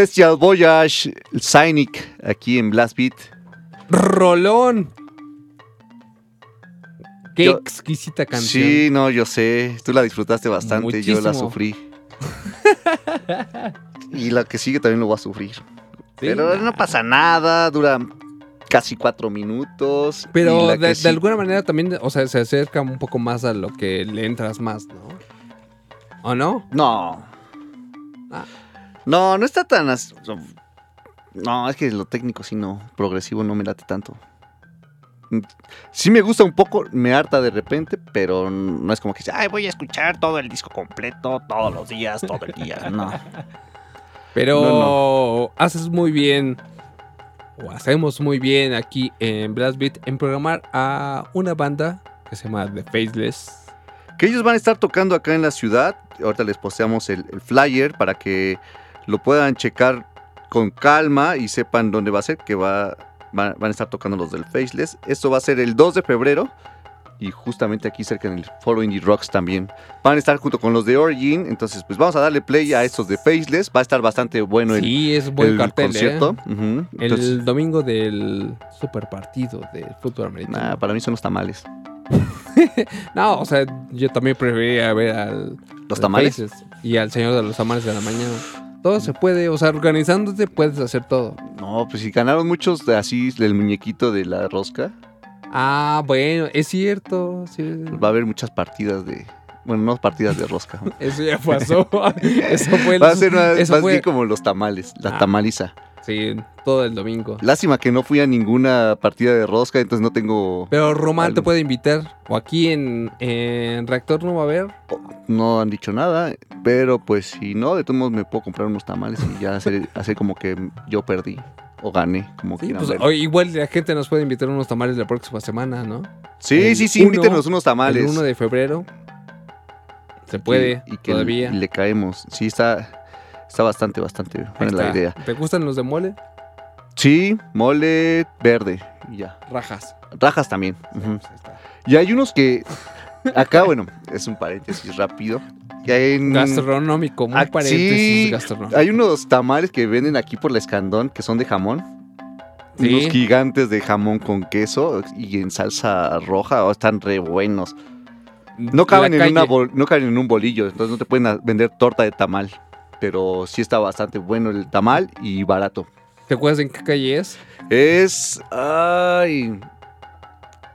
Celestial Voyage, el Cynic, aquí en Blast Beat. Rolón. Qué Yo- exquisita canción. Sí, no, yo sé. Tú la disfrutaste bastante, yo la sufrí. y la que sigue también lo va a sufrir. Sí, Pero no pasa nada, dura casi cuatro minutos. Pero de, que de sí- alguna manera también, o sea, se acerca un poco más a lo que le entras más, ¿no? ¿O no? No. Ah. No, no está tan... as- No, es que lo técnico sí no. Progresivo no me late tanto. Mm, Sí me gusta un poco, me harta de repente, pero no es como que... Ay, voy a escuchar todo el disco completo, todos los días, todo el día. No. Pero No, haces muy bien, o hacemos muy bien aquí en Blast Beat, en programar a una banda que se llama The Faceless. Que ellos van a estar tocando acá en la ciudad. Ahorita les posteamos el, el flyer para que lo puedan checar con calma y sepan dónde va a ser, que va, va- van a estar tocando los del Faceless. Esto va a ser el 2 de febrero y justamente aquí cerca en el Foro Indie Rocks también. Van a estar junto con los de Origin, entonces pues vamos a darle play a estos de Faceless. Va a estar bastante bueno el, sí, es buen el cartel, concierto. ¿eh? Ujú. El Entonces, domingo del super partido del fútbol americano. nah, para mí son los tamales. No, o sea, yo también preferiría ver al ¿Los tamales? Faces y al señor de los tamales de la mañana. Todo se puede, o sea, organizándote puedes hacer todo. No, pues si ganaron muchos de así del muñequito de la rosca. Ah, bueno, es cierto. sí. Va a haber muchas partidas de. Bueno, no partidas de rosca. Eso ya pasó. eso fue el- Va a ser una- eso más fue- bien como los tamales, la Ah. tamaliza. Sí, todo el domingo. Lástima que no fui a ninguna partida de rosca, entonces no tengo. Pero Román te puede invitar. O aquí en, en Reactor no va a haber. No han dicho nada, pero pues si no, de todos modos me puedo comprar unos tamales y ya hacer, hacer como que yo perdí o gané, como Sí, quieran pues, o igual la gente nos puede invitar unos tamales la próxima semana, ¿no? Sí, el sí, sí, uno- invítenos unos tamales. El 1 de febrero. Se puede, y, y que todavía. le caemos. Sí, está, está bastante, bastante buena la idea. ¿Te gustan los de mole? Sí, mole verde y ya. Rajas. Rajas también. Pues. Y hay unos que. Acá, bueno, es un paréntesis rápido. En- Gastronómico, muy Ah, paréntesis gastronómico. Hay unos tamales que venden aquí por la Escandón que son de jamón. Sí. Unos gigantes de jamón con queso y en salsa roja. oh, están re buenos. No caben, en una no caben en un bolillo, entonces no te pueden vender torta de tamal. Pero sí está bastante bueno el tamal y barato. ¿Te acuerdas en qué calle es? Es. Ay.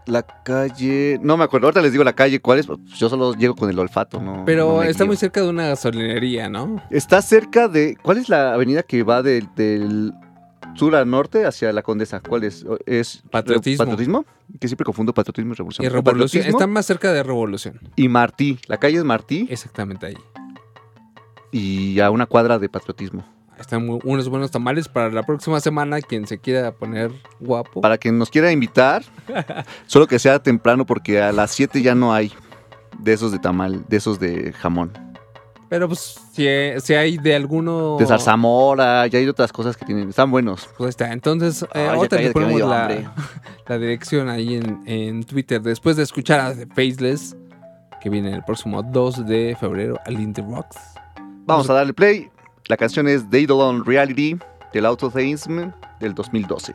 La calle. No me acuerdo. Ahorita les digo la calle cuál es. Yo solo llego con el olfato. No, Pero no está muy cerca de una gasolinería, ¿no? Está cerca de. ¿Cuál es la avenida que va del- del sur a norte hacia la Condesa? ¿Cuál es? ¿Es Patriotismo. ¿Patriotismo? Que siempre confundo patriotismo y revolución. Y Revolución. Está más cerca de Revolución. Y Martí. La calle es Martí Exactamente ahí. Y a una cuadra de patriotismo. Están muy- unos buenos tamales para la próxima semana. Quien se quiera poner guapo. Para quien nos quiera invitar, solo que sea temprano porque a las 7 ya no hay de esos de tamal, de esos de jamón. Pero pues si, si hay de alguno... De zarzamora, ya hay otras cosas que tienen. Están buenos. Pues está. Entonces, eh, Ay, me ponemos la, dirección ahí en, en Twitter. Después de escuchar a The Faceless, que viene el próximo 2 de febrero al Indie Rocks. Vamos a darle play. La canción es Daedalon Reality del Autotheism del 2012.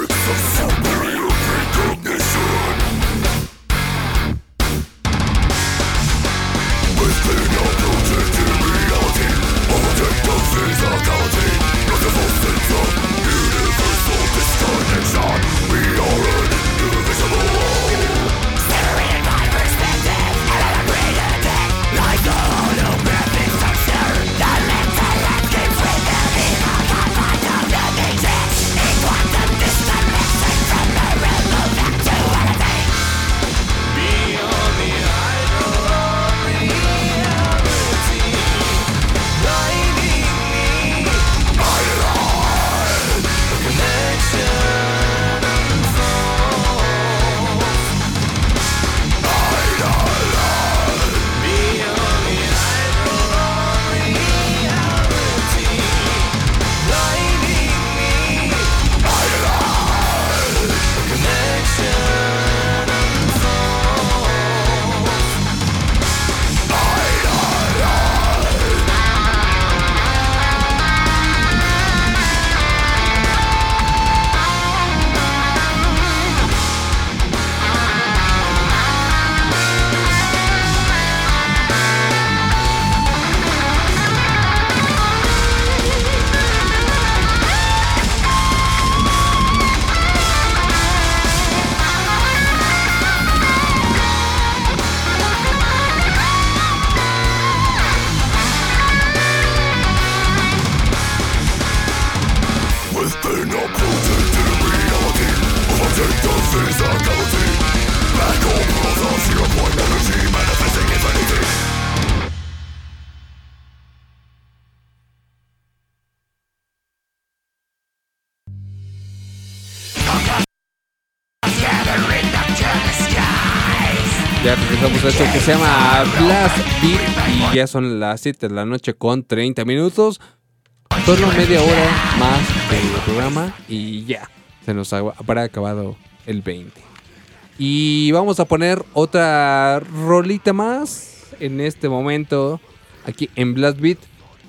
Remix of Soul. Se llama Blast Beat y ya son las 7 de la noche con 30 minutos. Solo media hora más del programa y ya. Se nos ha- habrá acabado el 20. Y vamos a poner otra rolita más en este momento aquí en Blast Beat.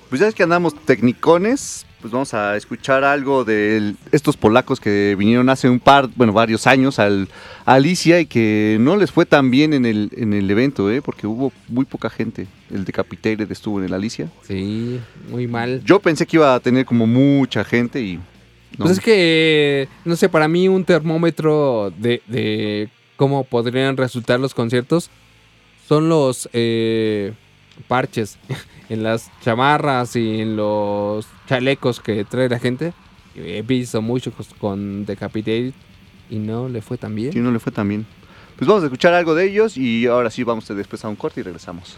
Pues ya es que andamos tecnicones, pues vamos a escuchar algo de estos polacos que vinieron hace un par, bueno, varios años al, a Alicia y que no les fue tan bien en el, en el evento, ¿eh? porque hubo muy poca gente. El Decapitated estuvo en el Alicia. Sí, muy mal. Yo pensé que iba a tener como mucha gente y... no. Pues es que, no sé, para mí un termómetro de, de cómo podrían resultar los conciertos son los eh, parches en las chamarras y en los chalecos que trae la gente. He visto muchos con Decapitated y no le fue tan bien. Sí, no le fue tan bien. Pues vamos a escuchar algo de ellos y ahora sí vamos a después a un corte y regresamos.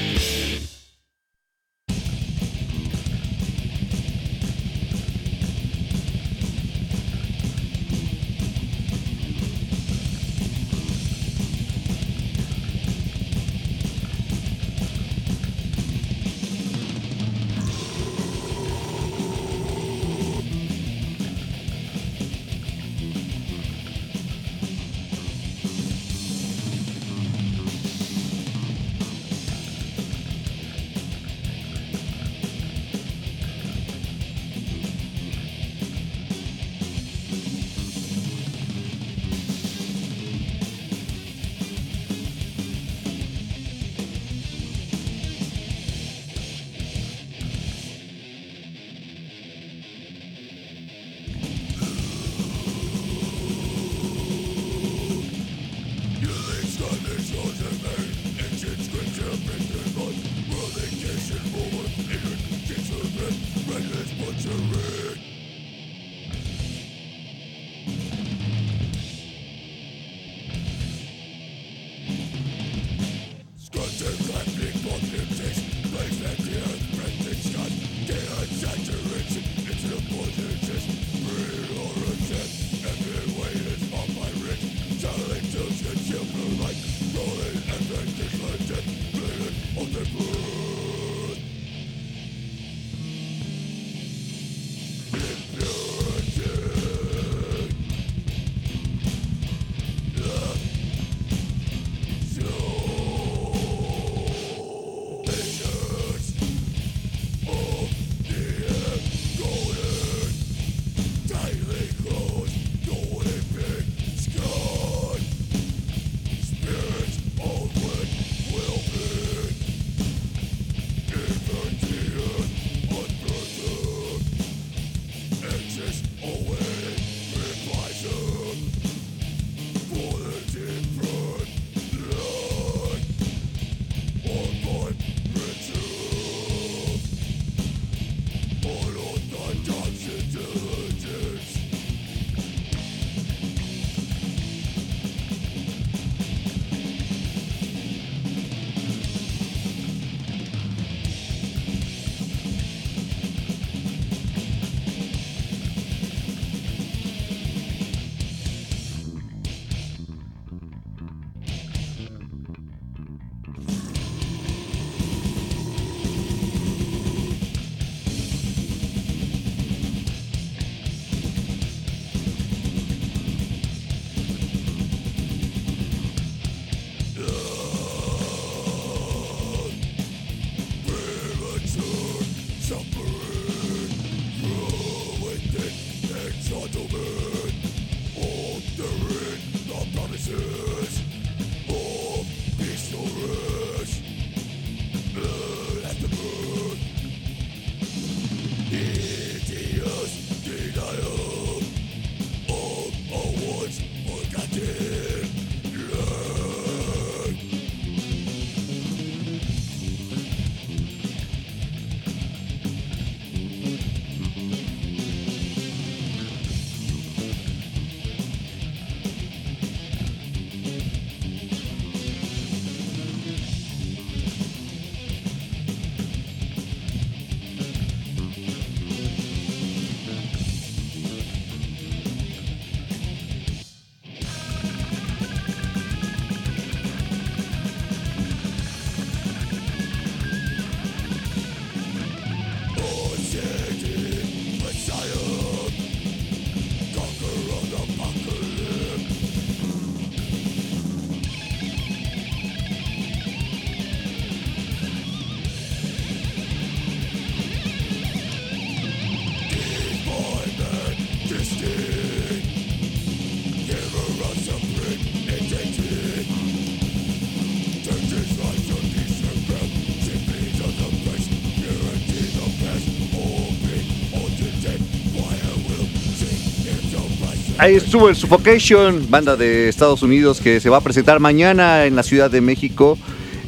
Ahí estuvo el Suffocation, banda de Estados Unidos que se va a presentar mañana en la Ciudad de México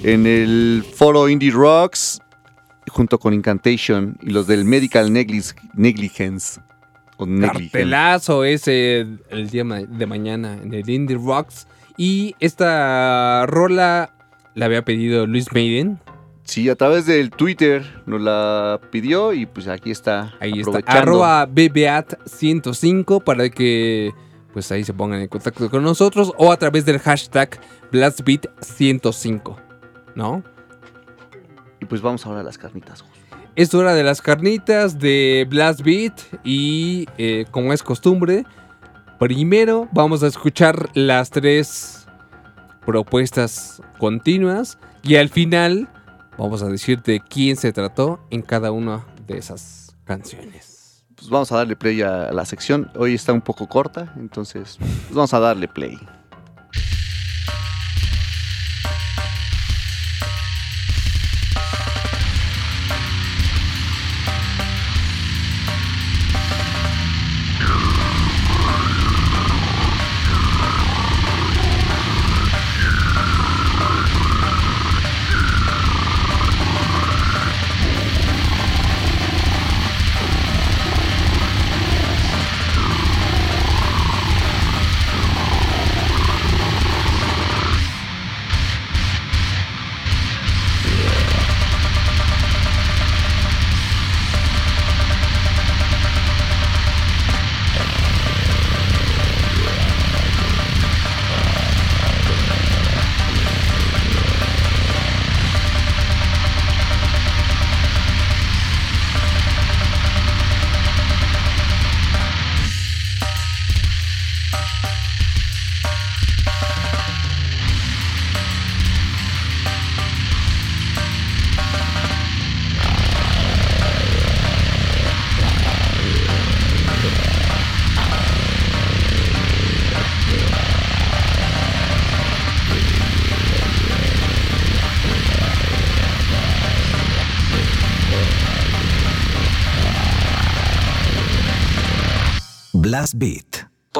en el foro Indie Rocks junto con Incantation y los del Medical Neglig- Negligence. O negligencia. cartelazo ese el día de mañana en el Indie Rocks. Y esta rola la había pedido Luis Maiden. Sí, a través del Twitter nos la pidió y pues aquí está. Ahí está. Arroba BBAT105 para que pues ahí se pongan en contacto con nosotros. O a través del hashtag BlastBeat105. ¿No? Y pues vamos ahora a las carnitas. Es hora de las carnitas de Blast Beat y eh, como es costumbre, primero vamos a escuchar las tres propuestas continuas y al final vamos a decir de quién se trató en cada una de esas canciones. Pues vamos a darle play a la sección. Hoy está un poco corta, entonces pues vamos a darle play.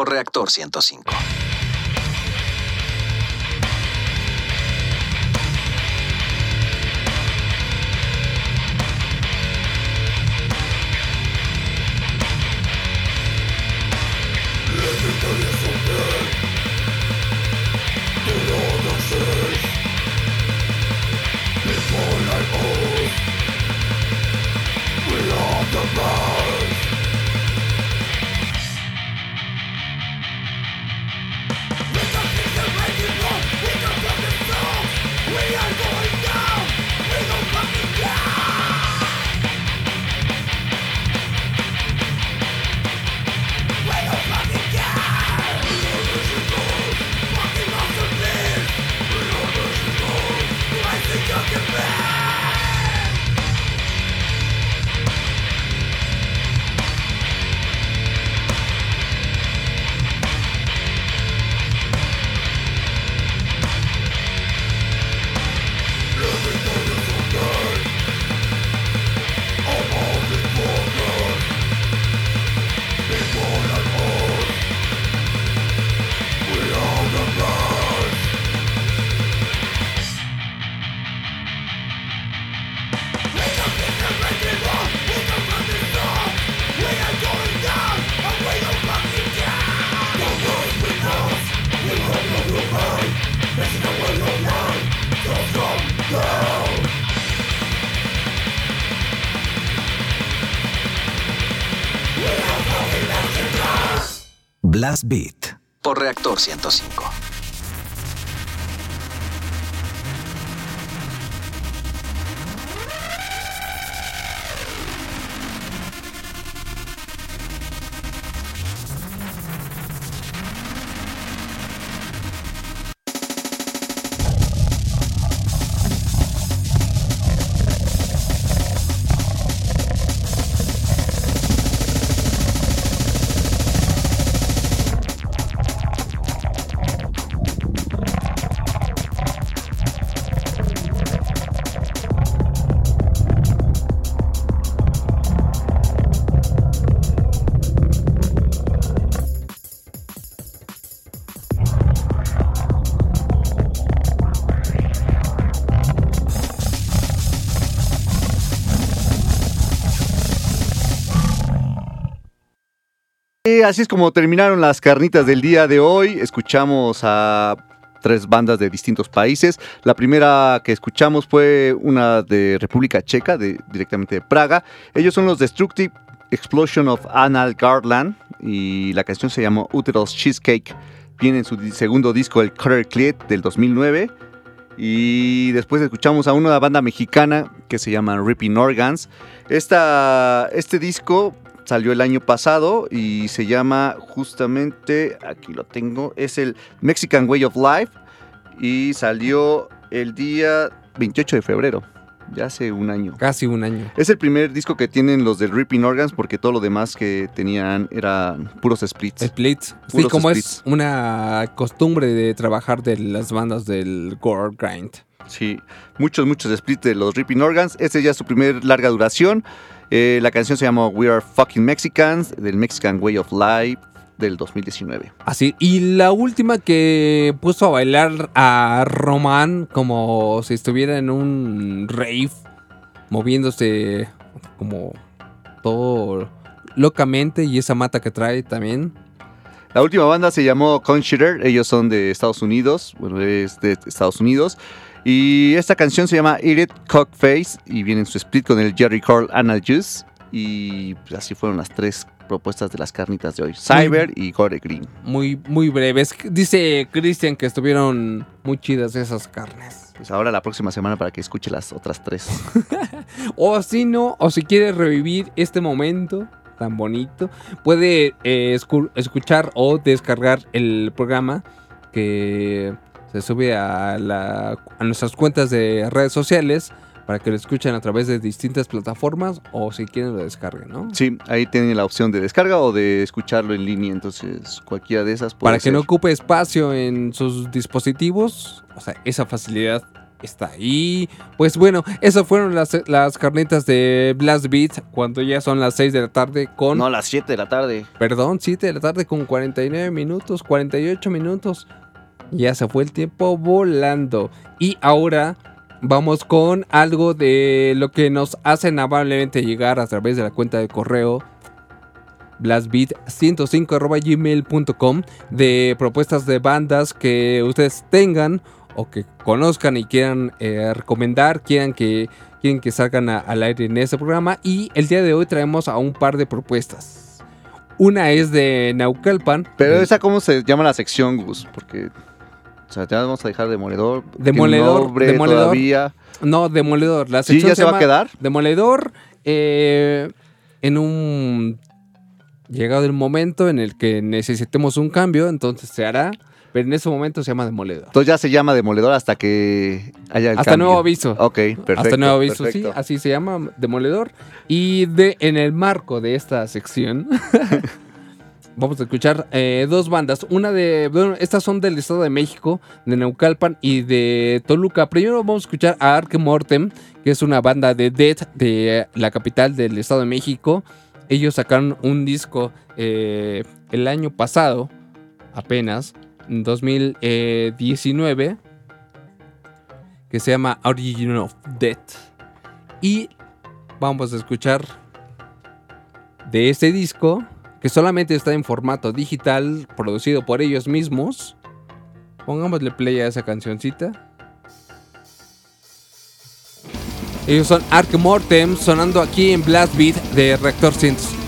Reactor 105. Blast Beat por Reactor 105. Así es como terminaron las carnitas del día de hoy. Escuchamos a tres bandas de distintos países. La primera que escuchamos fue una de República Checa, de, directamente de Praga. Ellos son los Destructive Explosion of Anal Garland y la canción se llamó Uterus Cheesecake. Viene en su segundo disco, el Cutter Clit, del 2009. Y después escuchamos a una banda mexicana que se llama Ripping Organs. Esta, este disco salió el año pasado y se llama justamente, aquí lo tengo, es el Mexican Way of Life y salió el día 28 de febrero, ya hace un año. Casi un año. Es el primer disco que tienen los del Ripping Organs porque todo lo demás que tenían eran puros splits. Splits. Sí, como splits. es una costumbre de trabajar de las bandas del Gore Grind. Sí, muchos, muchos splits de los Ripping Organs. Este ya es su primer larga duración. Eh, la canción se llama We Are Fucking Mexicans, del Mexican Way of Life del 2019. Así. Y la última que puso a bailar a Román como si estuviera en un rave, moviéndose como todo locamente y esa mata que trae también. La última banda se llamó Consider, ellos son de Estados Unidos, bueno, es de Estados Unidos. Y esta canción se llama Eat It Cockface y viene en su split con el Jerry Carl Anal Juice. Y pues, así fueron las tres propuestas de las carnitas de hoy: Cyber y Gore Green. Muy, muy breves. Dice Cristian que estuvieron muy chidas esas carnes. Pues ahora la próxima semana para que escuche las otras tres. O si no, o si quiere revivir este momento tan bonito, puede eh, escu- escuchar o descargar el programa que se sube a, la- a nuestras cuentas de redes sociales para que lo escuchen a través de distintas plataformas o si quieren lo descarguen, ¿no? Sí, ahí tienen la opción de descarga o de escucharlo en línea, entonces cualquiera de esas puede Para que no ocupe espacio en sus dispositivos, o sea, esa facilidad está ahí. Pues bueno, esas fueron las, las carnitas de Blast Beat cuando ya son las 6 de la tarde con... No, las 7 de la tarde. Perdón, 7 de la tarde con 49 minutos, 48 minutos. Ya se fue el tiempo volando. Y ahora vamos con algo de lo que nos hacen amablemente llegar a través de la cuenta de correo blastbeat105.gmail.com de propuestas de bandas que ustedes tengan o que conozcan y quieran eh, recomendar, quieran que, quieren que salgan a- al aire en este programa. Y el día de hoy traemos a un par de propuestas. Una es de Naucalpan. Pero de- esa, ¿cómo se llama la sección, Gus? Porque, o sea, vamos a dejar Demoledor. Demoledor, Demoledor. Todavía. No, Demoledor. La ¿Sí, sección ya se va a quedar? Demoledor eh, en un... Llegado el momento en el que necesitemos un cambio, entonces se hará. Pero en ese momento se llama Demoledor. Entonces ya se llama Demoledor hasta que haya el Hasta cambio. nuevo aviso. Ok, perfecto. Hasta nuevo aviso, sí, así se llama, Demoledor. Y de, en el marco de esta sección, vamos a escuchar eh, dos bandas. Una de, bueno, estas son del Estado de México, de Naucalpan y de Toluca. Primero vamos a escuchar a Ark Mortem, que es una banda de death de la capital del Estado de México. Ellos sacaron un disco eh, el año pasado, apenas, en 2019 que se llama Origin of Death. Y vamos a escuchar de este disco, que solamente está en formato digital, producido por ellos mismos. Pongámosle play a esa cancioncita. Ellos son Ark Mortem, sonando aquí en Blast Beat de Reactor Synths.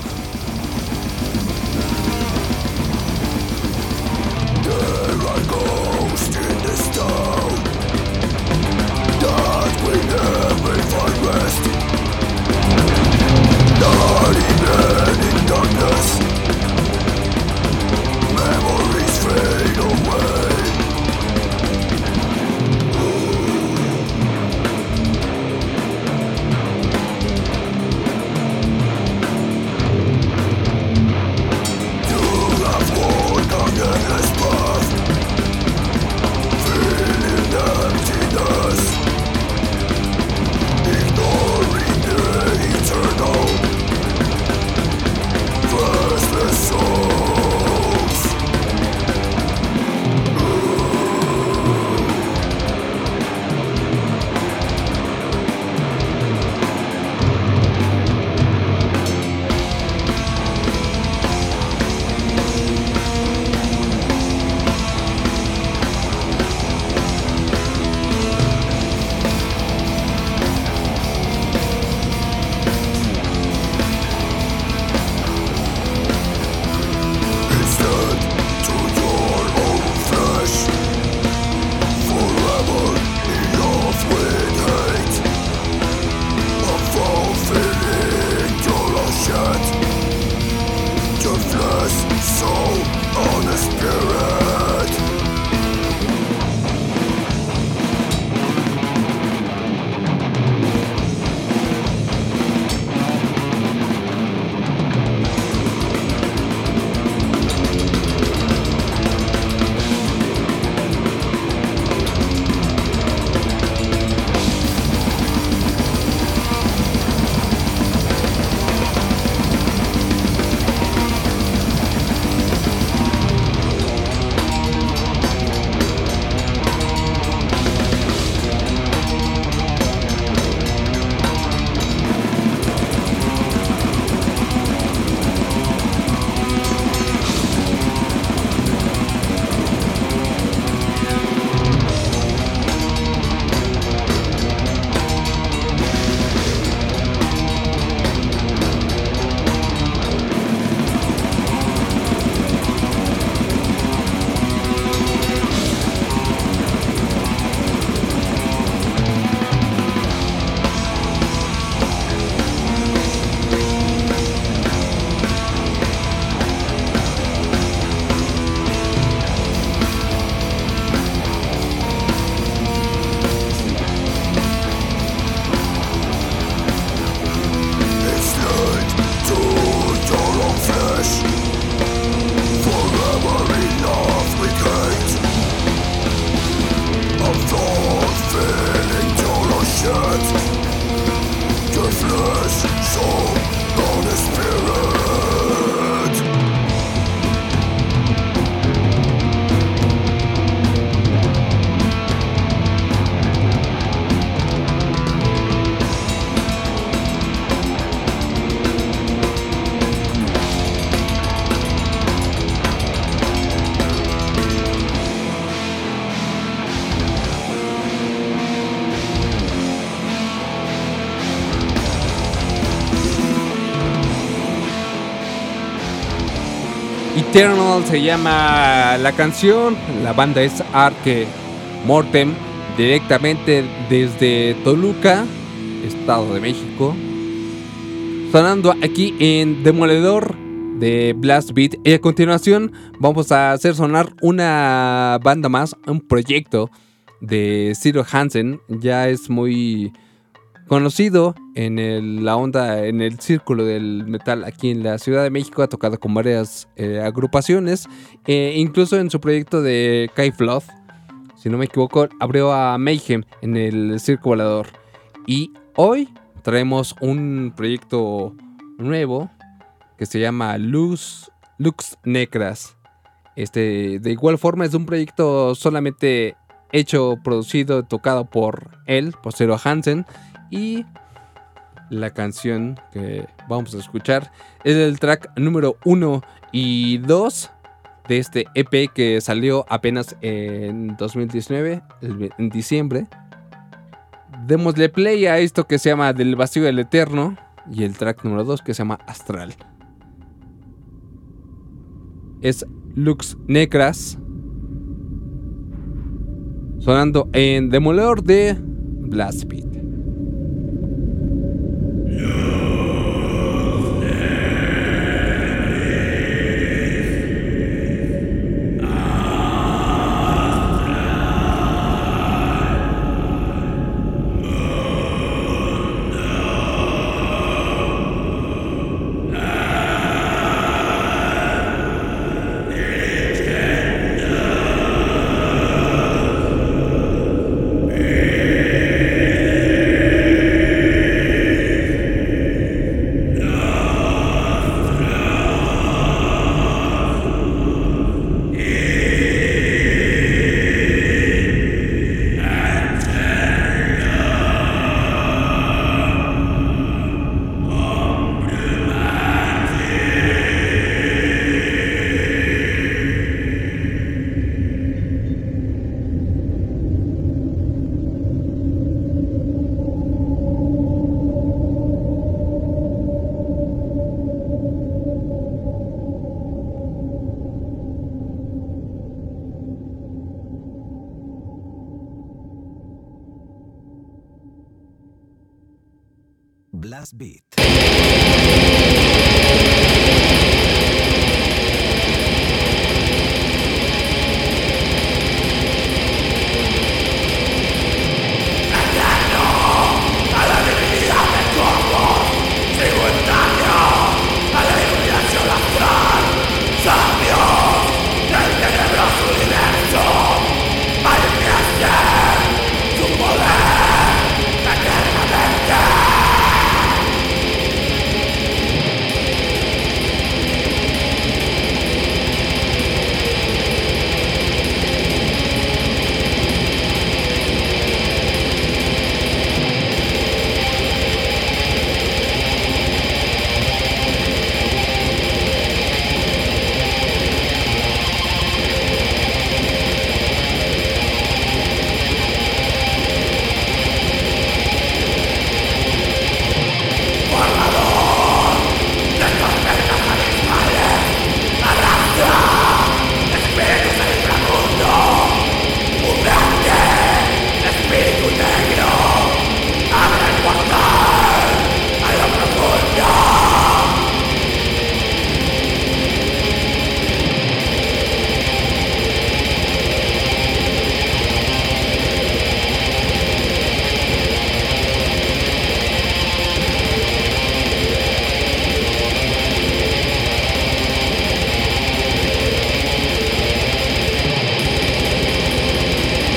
Eternal se llama la canción. La banda es Arque Mortem. Directamente desde Toluca, Estado de México. Sonando aquí en Demoledor de Blast Beat. Y a continuación vamos a hacer sonar una banda más, un proyecto de Ciro Hansen. Ya es muy conocido en la onda, en el círculo del metal aquí en la Ciudad de México. Ha tocado con varias eh, agrupaciones, eh, incluso en su proyecto de Kai Flood. Si no me equivoco, abrió a Mayhem en el Circo Volador. Y hoy traemos un proyecto nuevo que se llama Luz, Lux Necras. Este, de igual forma, es un proyecto solamente hecho, producido, tocado por él, por Zero Hansen. Y la canción que vamos a escuchar es el track número 1 y 2 de este EP que salió apenas en 2019, el ve- en diciembre. Démosle play a esto que se llama Del Vacío del Eterno y el track número 2 que se llama Astral. Es Lux Necras sonando en Demoledor de Blast Beat.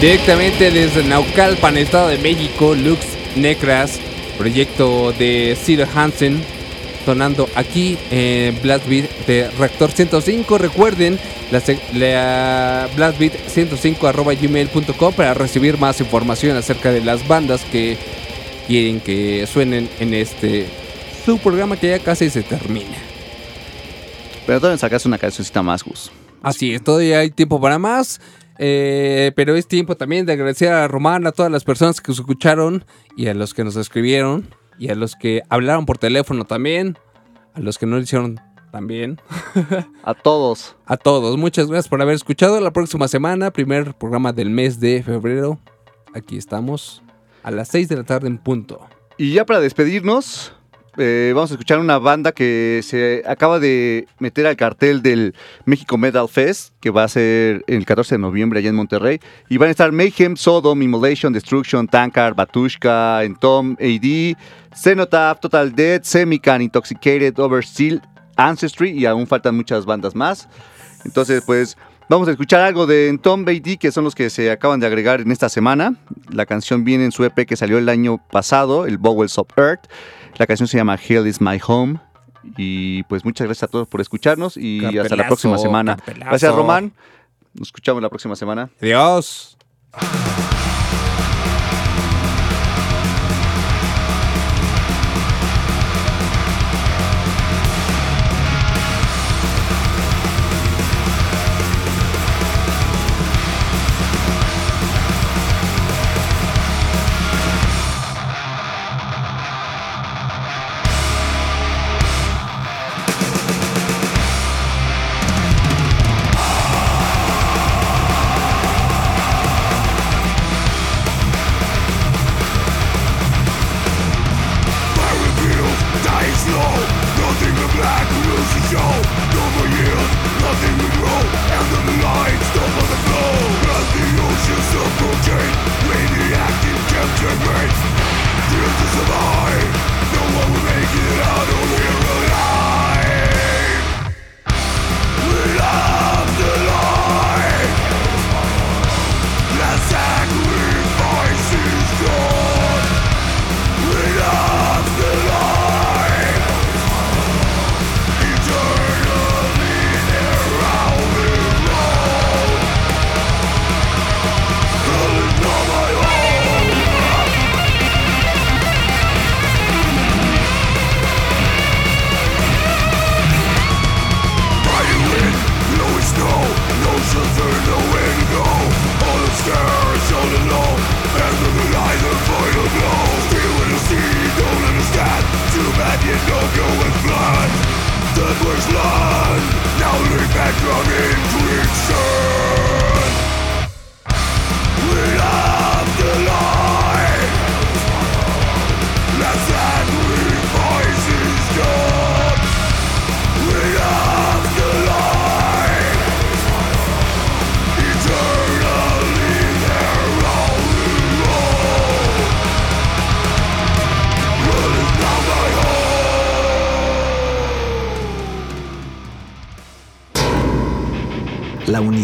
Directamente desde Naucalpan, Estado de México, Lux Necras, proyecto de Cedar Hansen, sonando aquí en Blast Beat de Reactor 105. Recuerden la, la blastbeat 105 arroba gmail.com para recibir más información acerca de las bandas que quieren que suenen en este su programa que ya casi se termina. Pero todavía sacas una cancioncita más, Gus. Así es, todavía hay tiempo para más. Eh, pero es tiempo también de agradecer a Román, a todas las personas que nos escucharon y a los que nos escribieron y a los que hablaron por teléfono también, a los que no hicieron también. A todos. A todos, muchas gracias por haber escuchado. La próxima semana, primer programa del mes de febrero. Aquí estamos a las 6 de la tarde en punto. Y ya para despedirnos, eh, vamos a escuchar una banda que se acaba de meter al cartel del México Metal Fest, que va a ser el 14 de noviembre allá en Monterrey. Y van a estar Mayhem, Sodom, Immolation, Destruction, Tankard, Batushka, Entom, AD, Cenotaph, Total Dead, Semican, Intoxicated, Oversteel, Ancestry y aún faltan muchas bandas más. Entonces, pues vamos a escuchar algo de Entom AD, que son los que se acaban de agregar en esta semana. La canción viene en su EP que salió el año pasado, el Bowels of Earth. La canción se llama Hell is My Home. Y pues muchas gracias a todos por escucharnos y hasta la próxima semana. Gracias, Román. Nos escuchamos la próxima semana. Adiós.